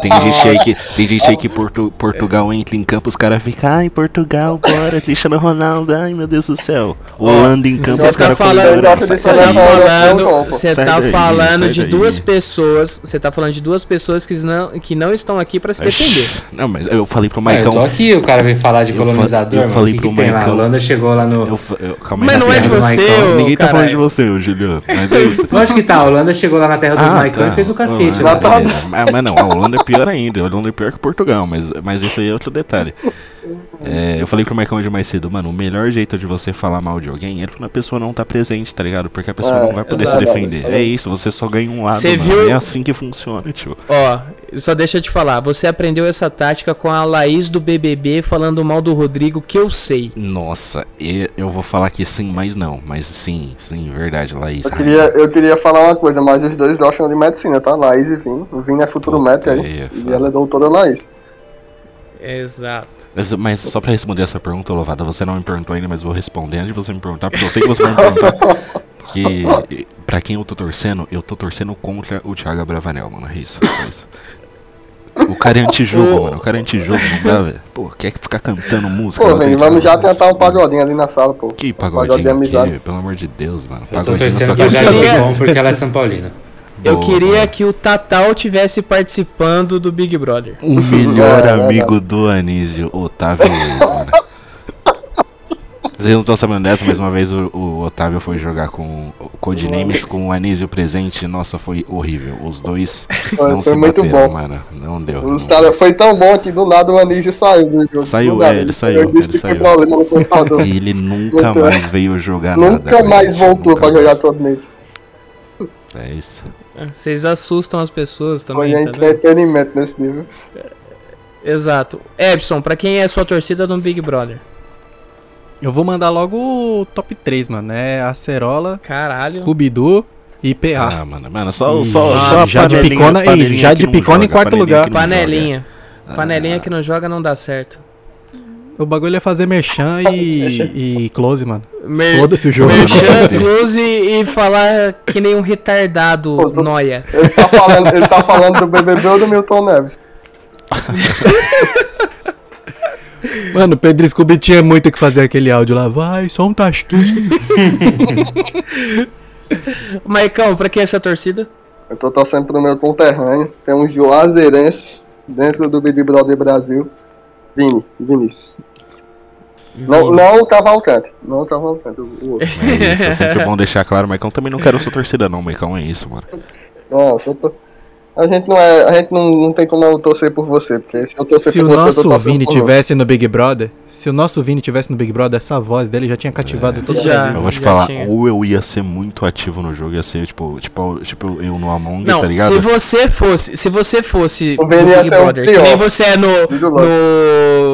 tem gente aí que, tem gente aí que Portu, Portugal entra em campo, os caras ficam, ai, Portugal, bora, Cristiano Ronaldo, ai meu Deus do céu. Holanda em campo, Você os tá caras falando, você tá falando, você tá daí, falando de daí. duas pessoas, você tá falando de duas pessoas que não, que não estão aqui pra se defender. Não, mas eu falei pro Ah, eu tô Maicão. aqui, o cara veio falar de Eu fa- colonizador, eu falei pro? A Maicão- Holanda chegou lá no. Eu, eu, calma aí, Mas não é de você, Ninguém tá falando de você, Juliano. Mas é isso. Lógico que tá, a Holanda chegou lá na terra dos Ah, Maicão tá. fez o cacete. Ah, né? Mas, mas não, a Holanda é pior ainda. A Holanda é pior que Portugal, mas, mas isso aí é outro detalhe. É, eu falei pro Maicon hoje mais cedo, mano, o melhor jeito de você falar mal de alguém é quando a pessoa não tá presente, tá ligado? Porque a pessoa É, não vai poder exato. se defender. É isso, você só ganha um lado, mano. viu- É assim que funciona, tio. Ó, só deixa eu te falar, você aprendeu essa tática com a Laís do BBB falando mal do Rodrigo, que eu sei. Nossa, e eu vou falar que sim, mas não. Mas sim, sim, verdade, Laís. Eu queria, eu queria falar uma coisa, mas os dois gostam de medicina, tá? Laís e. O Vini é futuro médico aí. é e ela é doutora Laís. Exato. Mas só pra responder essa pergunta, Louvada, você não me perguntou ainda, mas vou responder antes de você me perguntar, porque eu sei que você vai me perguntar. Que pra quem eu tô torcendo, eu tô torcendo contra o Thiago Bravanel, mano. É isso, é só isso. O cara é antijogo, mano. O cara é antijogo, não dá, velho. Pô, quer ficar cantando música? Pô, dentro, vamos já tentar um pagodinho ali na sala, pô. Que pagodinho amizade. aqui, pelo amor de Deus, mano. Eu tô Pagodinho torcendo queria- bom porque ela é São Paulina. Eu queria boa. que o Tatal tivesse participando do Big Brother. O melhor amigo do Anísio, Otávio Luiz, mano. Vocês não estão sabendo dessa, mas uma vez o, o Otávio foi jogar com o Codenames com o Anísio presente. Nossa, foi horrível. Os dois Foi- não foi se muito bateram, bom. mano. Não deu. Os não cara, foi tão bom que do nada o Anísio saiu do jogo. Saiu, é, ele saiu, Eu ele saiu. deu. E ele nunca Nunca- mais veio jogar nada. Nunca velho. mais voltou Nunca pra jogar mais. torneio. É isso. Vocês assustam as pessoas também, tá vendo? entretenimento nesse nível. Exato. Epson, pra quem é sua torcida no Big Brother? Eu vou mandar logo o top 3, mano. É Acerola, Caralho. Scooby-Doo e PA. Ah, mano, mano, só, Ih, só, só a já de panelinha- picona- panelinha já de picona em quarto panelinha lugar. Panelinha. joga. Panelinha Ah. que não joga não dá certo. O bagulho é fazer merchan e, e close, mano. Mer Foda-se o jogo. Merchan, close e falar que nem um retardado Pô, tô- noia. Ele tá falando, ele tá falando do BBB ou do Milton Neves? Mano, o Pedro Scooby tinha muito o que fazer aquele áudio lá. Vai, só um tasquinho. Maicão, pra quem é essa torcida? Eu tô torcendo pro meu conterrâneo. Tem um Juazeirense dentro do Big Brother Brasil. Vini, Vinícius. Não, não o Cavalcante. Não o Cavalcante, o o outro. É isso, é sempre bom deixar claro, Maicon também não quero sua torcida não, Maicon, é isso, mano. Nossa, eu tô... A gente não é. A gente não, não tem como eu torcer por você, porque se eu torcer Se o por você, eu tô nosso Vini tivesse no Big Brother, se o nosso Vini tivesse no Big Brother, essa voz dele já tinha cativado todo Já. mundo. Eu vou te já falar, tinha. ou eu ia ser muito ativo no jogo, ia ser tipo, tipo, tipo eu no Among, Não, tá ligado? se você fosse, se você fosse O no Big ser o Brother, que pior. nem você é no,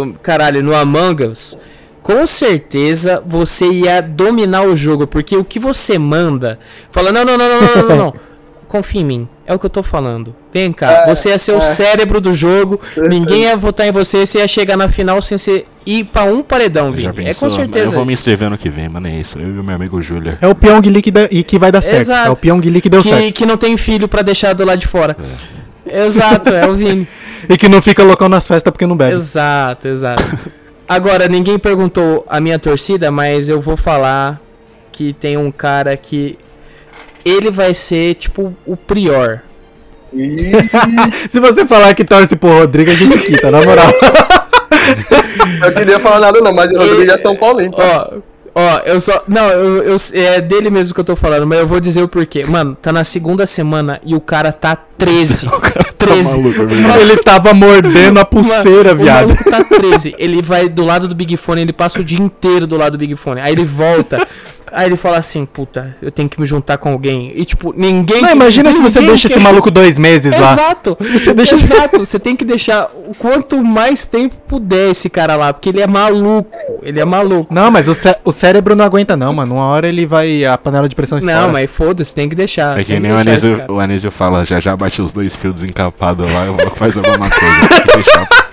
no caralho, no Among Us, com certeza você ia dominar o jogo, porque o que você manda, fala não, não, não, não, não, não, não, não. confia em mim, é o que eu tô falando. Vem cá, É, você ia ser o é. cérebro do jogo, ninguém ia votar em você, você ia chegar na final sem ser ir pra um paredão, Vini. É com certeza. Eu vou me inscrever ano que vem, mano, é isso. Eu e o meu amigo Júlia. É o Pyong Lee que, dá- e que vai dar certo. Exato. É o Pyong Lee que deu que, certo. que não tem filho pra deixar do lado de fora. Exato, é o Vini. E que não fica loucão nas festas porque não bebe. Exato, exato. Agora, ninguém perguntou a minha torcida, mas eu vou falar que tem um cara que ele vai ser tipo o prior. Se você falar que torce pro Rodrigo, a gente quita, na moral. eu queria falar nada não, mas o Rodrigo é São Paulino. tá? Ó, ó, eu só. Não, eu, eu- é dele mesmo que eu tô falando, mas eu vou dizer o porquê. Mano, tá na segunda semana e o cara tá 13. Tá 13. maluco, é verdade. Ele tava mordendo a pulseira, Mano, viado. O maluco tá 13. Ele vai do lado do Big Fone, ele passa o dia inteiro do lado do Big Fone. Aí ele volta. Aí ele fala assim, puta, eu tenho que me juntar com alguém. E tipo, ninguém. Não, que- imagina se você ninguém deixa quer- esse maluco dois meses lá. Exato. Se você deixa- Exato. Você tem que deixar o quanto mais tempo puder esse cara lá, porque ele é maluco. Ele é maluco. Não, mas o, cé- o cérebro não aguenta não, mano. Uma hora ele vai... A panela de pressão estoura. Não, mas foda-se, tem que deixar. É tem que nem o Anísio, cara. o Anísio fala, já já bate os dois fios desencapados lá, eu vou fazer alguma coisa. Tem que deixar.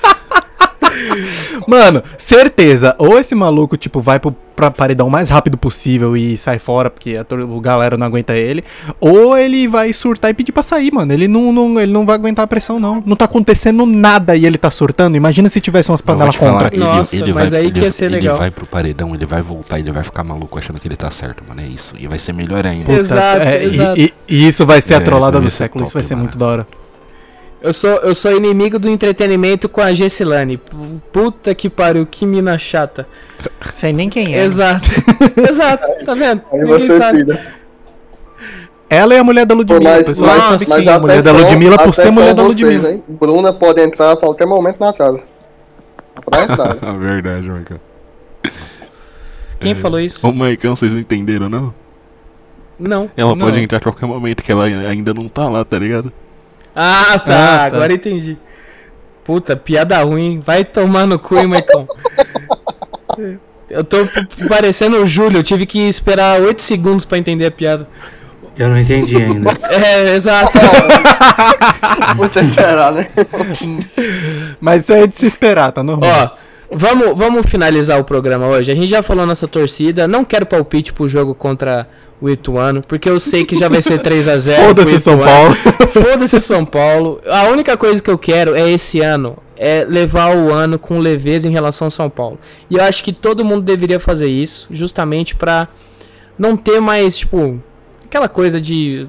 Mano, certeza. Ou esse maluco, tipo, vai pro pra paredão o mais rápido possível e sai fora, porque a o galera não aguenta ele. Ou ele vai surtar e pedir pra sair, mano. Ele não, não, ele não vai aguentar a pressão, não. Não tá acontecendo nada e ele tá surtando. Imagina se tivesse umas panelas te falar, contra. ele, Nossa, ele mas vai, aí que ele, ia ser ele legal. vai pro paredão, ele vai voltar, ele vai ficar maluco achando que ele tá certo, mano. É isso. E vai ser melhor ainda. Exato, É, e- exato. E, e isso vai ser a É, trollada isso vai do século. Isso vai top, ser mano. muito da hora. Eu sou, eu sou inimigo do entretenimento com a Gessilane. Puta que pariu, que mina chata. Sei nem quem é. Exato. Exato, tá vendo? Aí Ninguém você sabe. tira. Ela é a mulher da Ludmilla. Pessoal mas- sabe mas quem é a mulher da Ludmilla por ser mulher da vocês, Ludmilla. hein? Bruna pode entrar a qualquer momento na casa. Pra entrar. É verdade, Maicon. Quem falou isso? Ô, Maicon, vocês não entenderam, não? Não. Ela Não. pode entrar a qualquer momento, que ela ainda não tá lá, tá ligado? Ah, tá. Ah, tá. Agora entendi. Puta, piada ruim. Vai tomar no cu, hein, Maicon. Eu tô parecendo o Júlio. Eu tive que esperar 8 segundos pra entender a piada. Eu não entendi ainda. É, exato. Você será, né? Mas isso é de se esperar, tá normal. Ó, vamos, vamos finalizar o programa hoje. A gente já falou nossa torcida. Não quero palpite pro jogo contra o Ituano, porque eu sei que já vai ser 3 a 0 Foda-se São. Paulo. Foda-se São Paulo. A única coisa que eu quero é esse ano é levar o ano com leveza em relação ao São Paulo. E eu acho que todo mundo deveria fazer isso, justamente pra não ter mais, tipo, aquela coisa de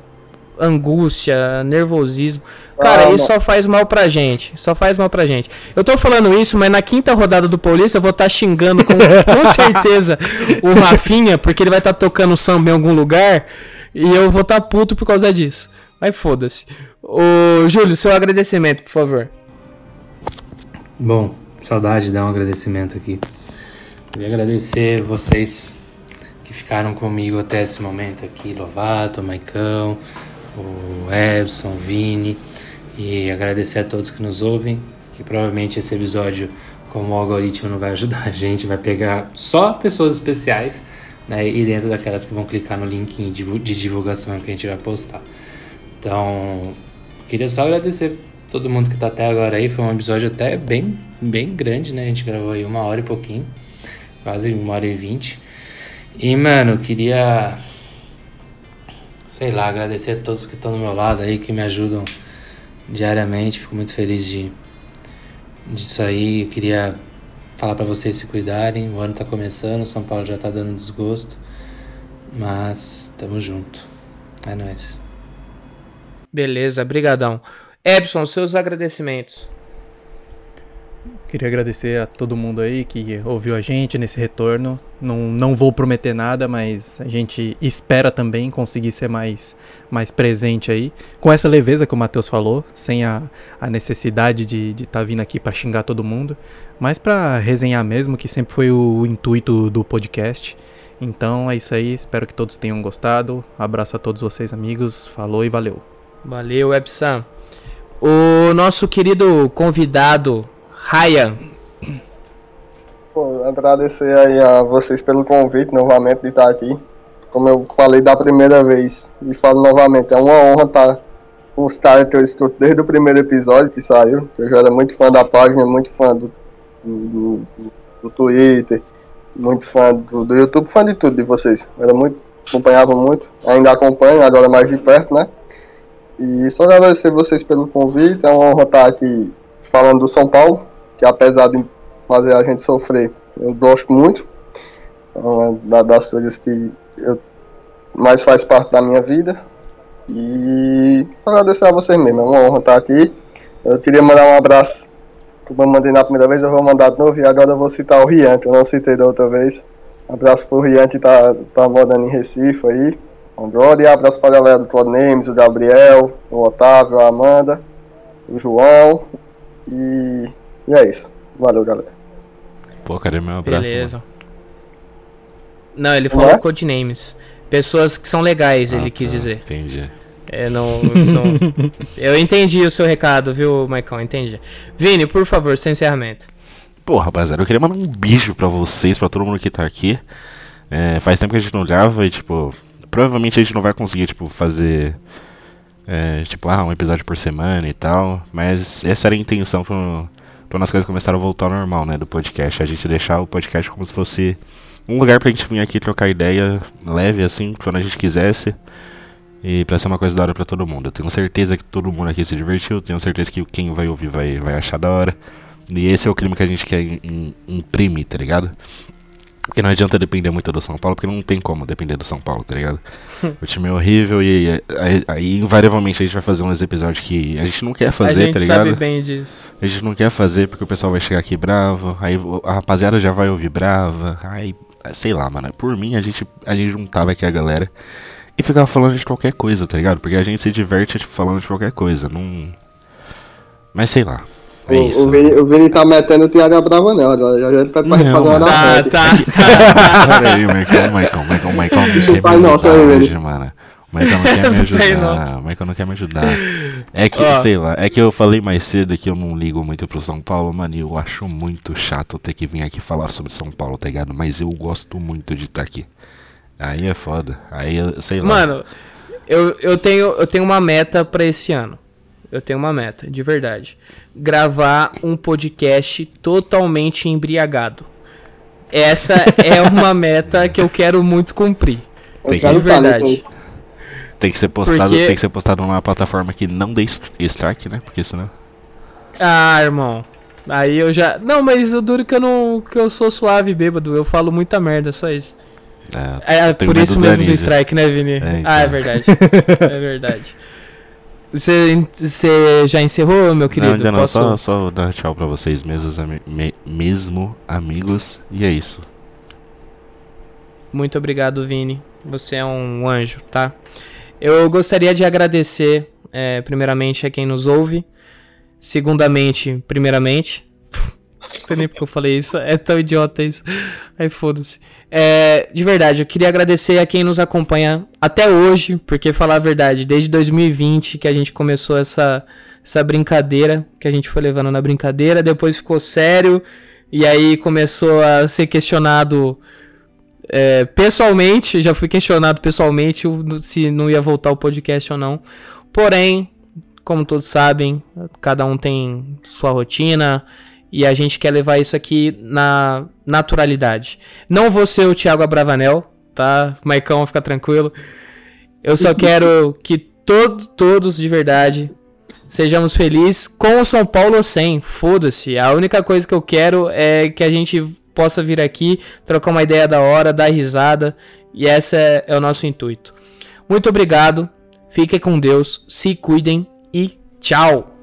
angústia, nervosismo. Cara, Ah, isso só faz mal pra gente. Só faz mal pra gente. Eu tô falando isso, mas na quinta rodada do Paulista eu vou estar xingando com, com certeza o Rafinha, porque ele vai estar tocando samba em algum lugar e eu vou estar puto por causa disso. Mas foda-se. Ô, Júlio, seu agradecimento, por favor. Bom, saudade de dar um agradecimento aqui. Queria agradecer vocês que ficaram comigo até esse momento aqui, Lovato, Maicão, o Ebson, o Vini, e agradecer a todos que nos ouvem, que provavelmente esse episódio, como o algoritmo não vai ajudar a gente, vai pegar só pessoas especiais, né, e dentro daquelas que vão clicar no link de divu- de divulgação que a gente vai postar. Então, queria só agradecer todo mundo que tá até agora aí. Foi um episódio até bem, bem grande, né? A gente gravou aí uma hora e pouquinho, quase uma hora e vinte. E, mano, queria, sei lá, agradecer a todos que estão do meu lado aí, que me ajudam diariamente. Fico muito feliz de disso aí. Eu queria falar pra vocês se cuidarem. O ano tá começando, São Paulo já tá dando desgosto. Mas tamo junto. É nóis. Beleza, brigadão. Epson, seus agradecimentos. Queria agradecer a todo mundo aí que ouviu a gente nesse retorno. Não, não vou prometer nada, mas a gente espera também conseguir ser mais, mais presente aí. Com essa leveza que o Matheus falou, sem a, a necessidade de estar tá vindo aqui para xingar todo mundo, mas para resenhar mesmo, que sempre foi o, intuito do podcast. Então é isso aí, espero que todos tenham gostado. Abraço a todos vocês, amigos. Falou e valeu. Valeu, Epson. O nosso querido convidado, Ryan. Pô, agradecer aí a vocês pelo convite novamente de estar aqui. Como eu falei da primeira vez, e falo novamente, é uma honra estar com os caras que eu escuto desde o primeiro episódio que saiu. que Eu já era muito fã da página, muito fã do, do, do- Twitter, muito fã do, do YouTube, fã de tudo de vocês. Era muito, acompanhava muito, ainda acompanho, agora mais de perto, né? E só agradecer vocês pelo convite, é uma honra estar aqui falando do São Paulo, que apesar de fazer a gente sofrer, eu gosto muito. É da- das coisas que eu mais faz parte da minha vida. E agradecer a vocês mesmo, é uma honra estar aqui. Eu queria mandar um abraço, como eu mandei na primeira vez, eu vou mandar de novo e agora eu vou citar o Rian, que eu não citei da outra vez. Abraço pro Rian que tá, tá morando em Recife aí. Agora e abraço pra galera do Codenames, o Gabriel, o Otávio, a Amanda, o João. E, e é isso. Valeu, galera. Pô, cadê meu abraço? Beleza. Não, ele falou é? codenames. Pessoas que são legais, mano? ele Ah, quis tá, dizer. Entendi. É, não, não- Eu entendi o seu recado, viu, Maicon? Entendi. Vini, por favor, seu encerramento. Pô, rapaziada, eu queria mandar um beijo pra vocês, pra todo mundo que tá aqui. É, faz tempo que a gente não grava e, tipo, provavelmente a gente não vai conseguir, tipo, fazer, é, tipo, ah, um episódio por semana e tal. Mas essa era a intenção pro, quando as coisas começaram a voltar ao normal, né, do podcast. A gente deixar o podcast como se fosse um lugar pra gente vir aqui trocar ideia leve, assim, quando a gente quisesse. E pra ser uma coisa da hora pra todo mundo. Eu tenho certeza que todo mundo aqui se divertiu, tenho certeza que quem vai ouvir vai, vai achar da hora. E esse é o clima que a gente quer imprimir, tá ligado? Porque não adianta depender muito do São Paulo, porque não tem como depender do São Paulo, tá ligado? o time é horrível e aí, aí, invariavelmente a gente vai fazer uns episódios que a gente não quer fazer, a gente tá ligado? sabe bem disso. A gente não quer fazer porque o pessoal vai chegar aqui bravo, aí a rapaziada já vai ouvir brava, aí sei lá, mano. Por mim a gente, a gente juntava aqui a galera e ficava falando de qualquer coisa, tá ligado? Porque a gente se diverte falando de qualquer coisa, não. Mas sei lá. É o, isso. o, Vini, o Vini tá metendo o Tiago Brava nela, já, já pede pra gente Não, fazer uma mano. Tá, oração. tá. Pera aí, o Michael, o Michael, o Michael, o Michael não ajudar aí, velho. hoje, mano. O Michael não quer me ajudar. O Michael não quer me ajudar. É que, Ó. sei lá, é que eu falei mais cedo que eu não ligo muito pro São Paulo, mano, e eu acho muito chato ter que vir aqui falar sobre São Paulo, tá ligado? Mas eu gosto muito de estar aqui. Aí é foda. Aí, eu- sei lá. Mano, eu, eu, tenho, eu tenho uma meta pra esse ano. Eu tenho uma meta, de verdade. Gravar um podcast totalmente embriagado. Essa é uma meta que eu quero muito cumprir. Tem que- De verdade. Tem que ser postado, Porque- tem que ser postado numa plataforma que não dê strike, né? Porque senão. Ah, irmão. Aí eu já. Não, mas eu duro que eu não. que eu sou suave bêbado. Eu falo muita merda, só isso. É, É por isso do mesmo do Anísio. strike, né, Vini? É, então. Ah, é verdade. é verdade. Você, você já encerrou, meu querido? não, ainda não, Posso- só, só dar tchau pra vocês mesmos, ami- me- mesmo amigos. E é isso. Muito obrigado, Vini. Você é um anjo, tá? Eu gostaria de agradecer, é, primeiramente, a quem nos ouve. Segundamente, primeiramente. Não sei nem porque eu falei isso, é tão idiota isso. Aí foda-se. É, de verdade, eu queria agradecer a quem nos acompanha até hoje, porque falar a verdade, desde 2020 que a gente começou essa, essa brincadeira, que a gente foi levando na brincadeira, depois ficou sério, e aí começou a ser questionado é, pessoalmente, já fui questionado pessoalmente se não ia voltar o podcast ou não. Porém, como todos sabem, cada um tem sua rotina e a gente quer levar isso aqui na naturalidade. Não vou ser o Thiago Abravanel, tá? Maicão, fica tranquilo. Eu só quero que todo, todos de verdade sejamos felizes com o São Paulo ou sem. Foda-se. A única coisa que eu quero é que a gente possa vir aqui, trocar uma ideia da hora, dar risada. E esse é, é o nosso intuito. Muito obrigado. Fiquem com Deus. Se cuidem e tchau.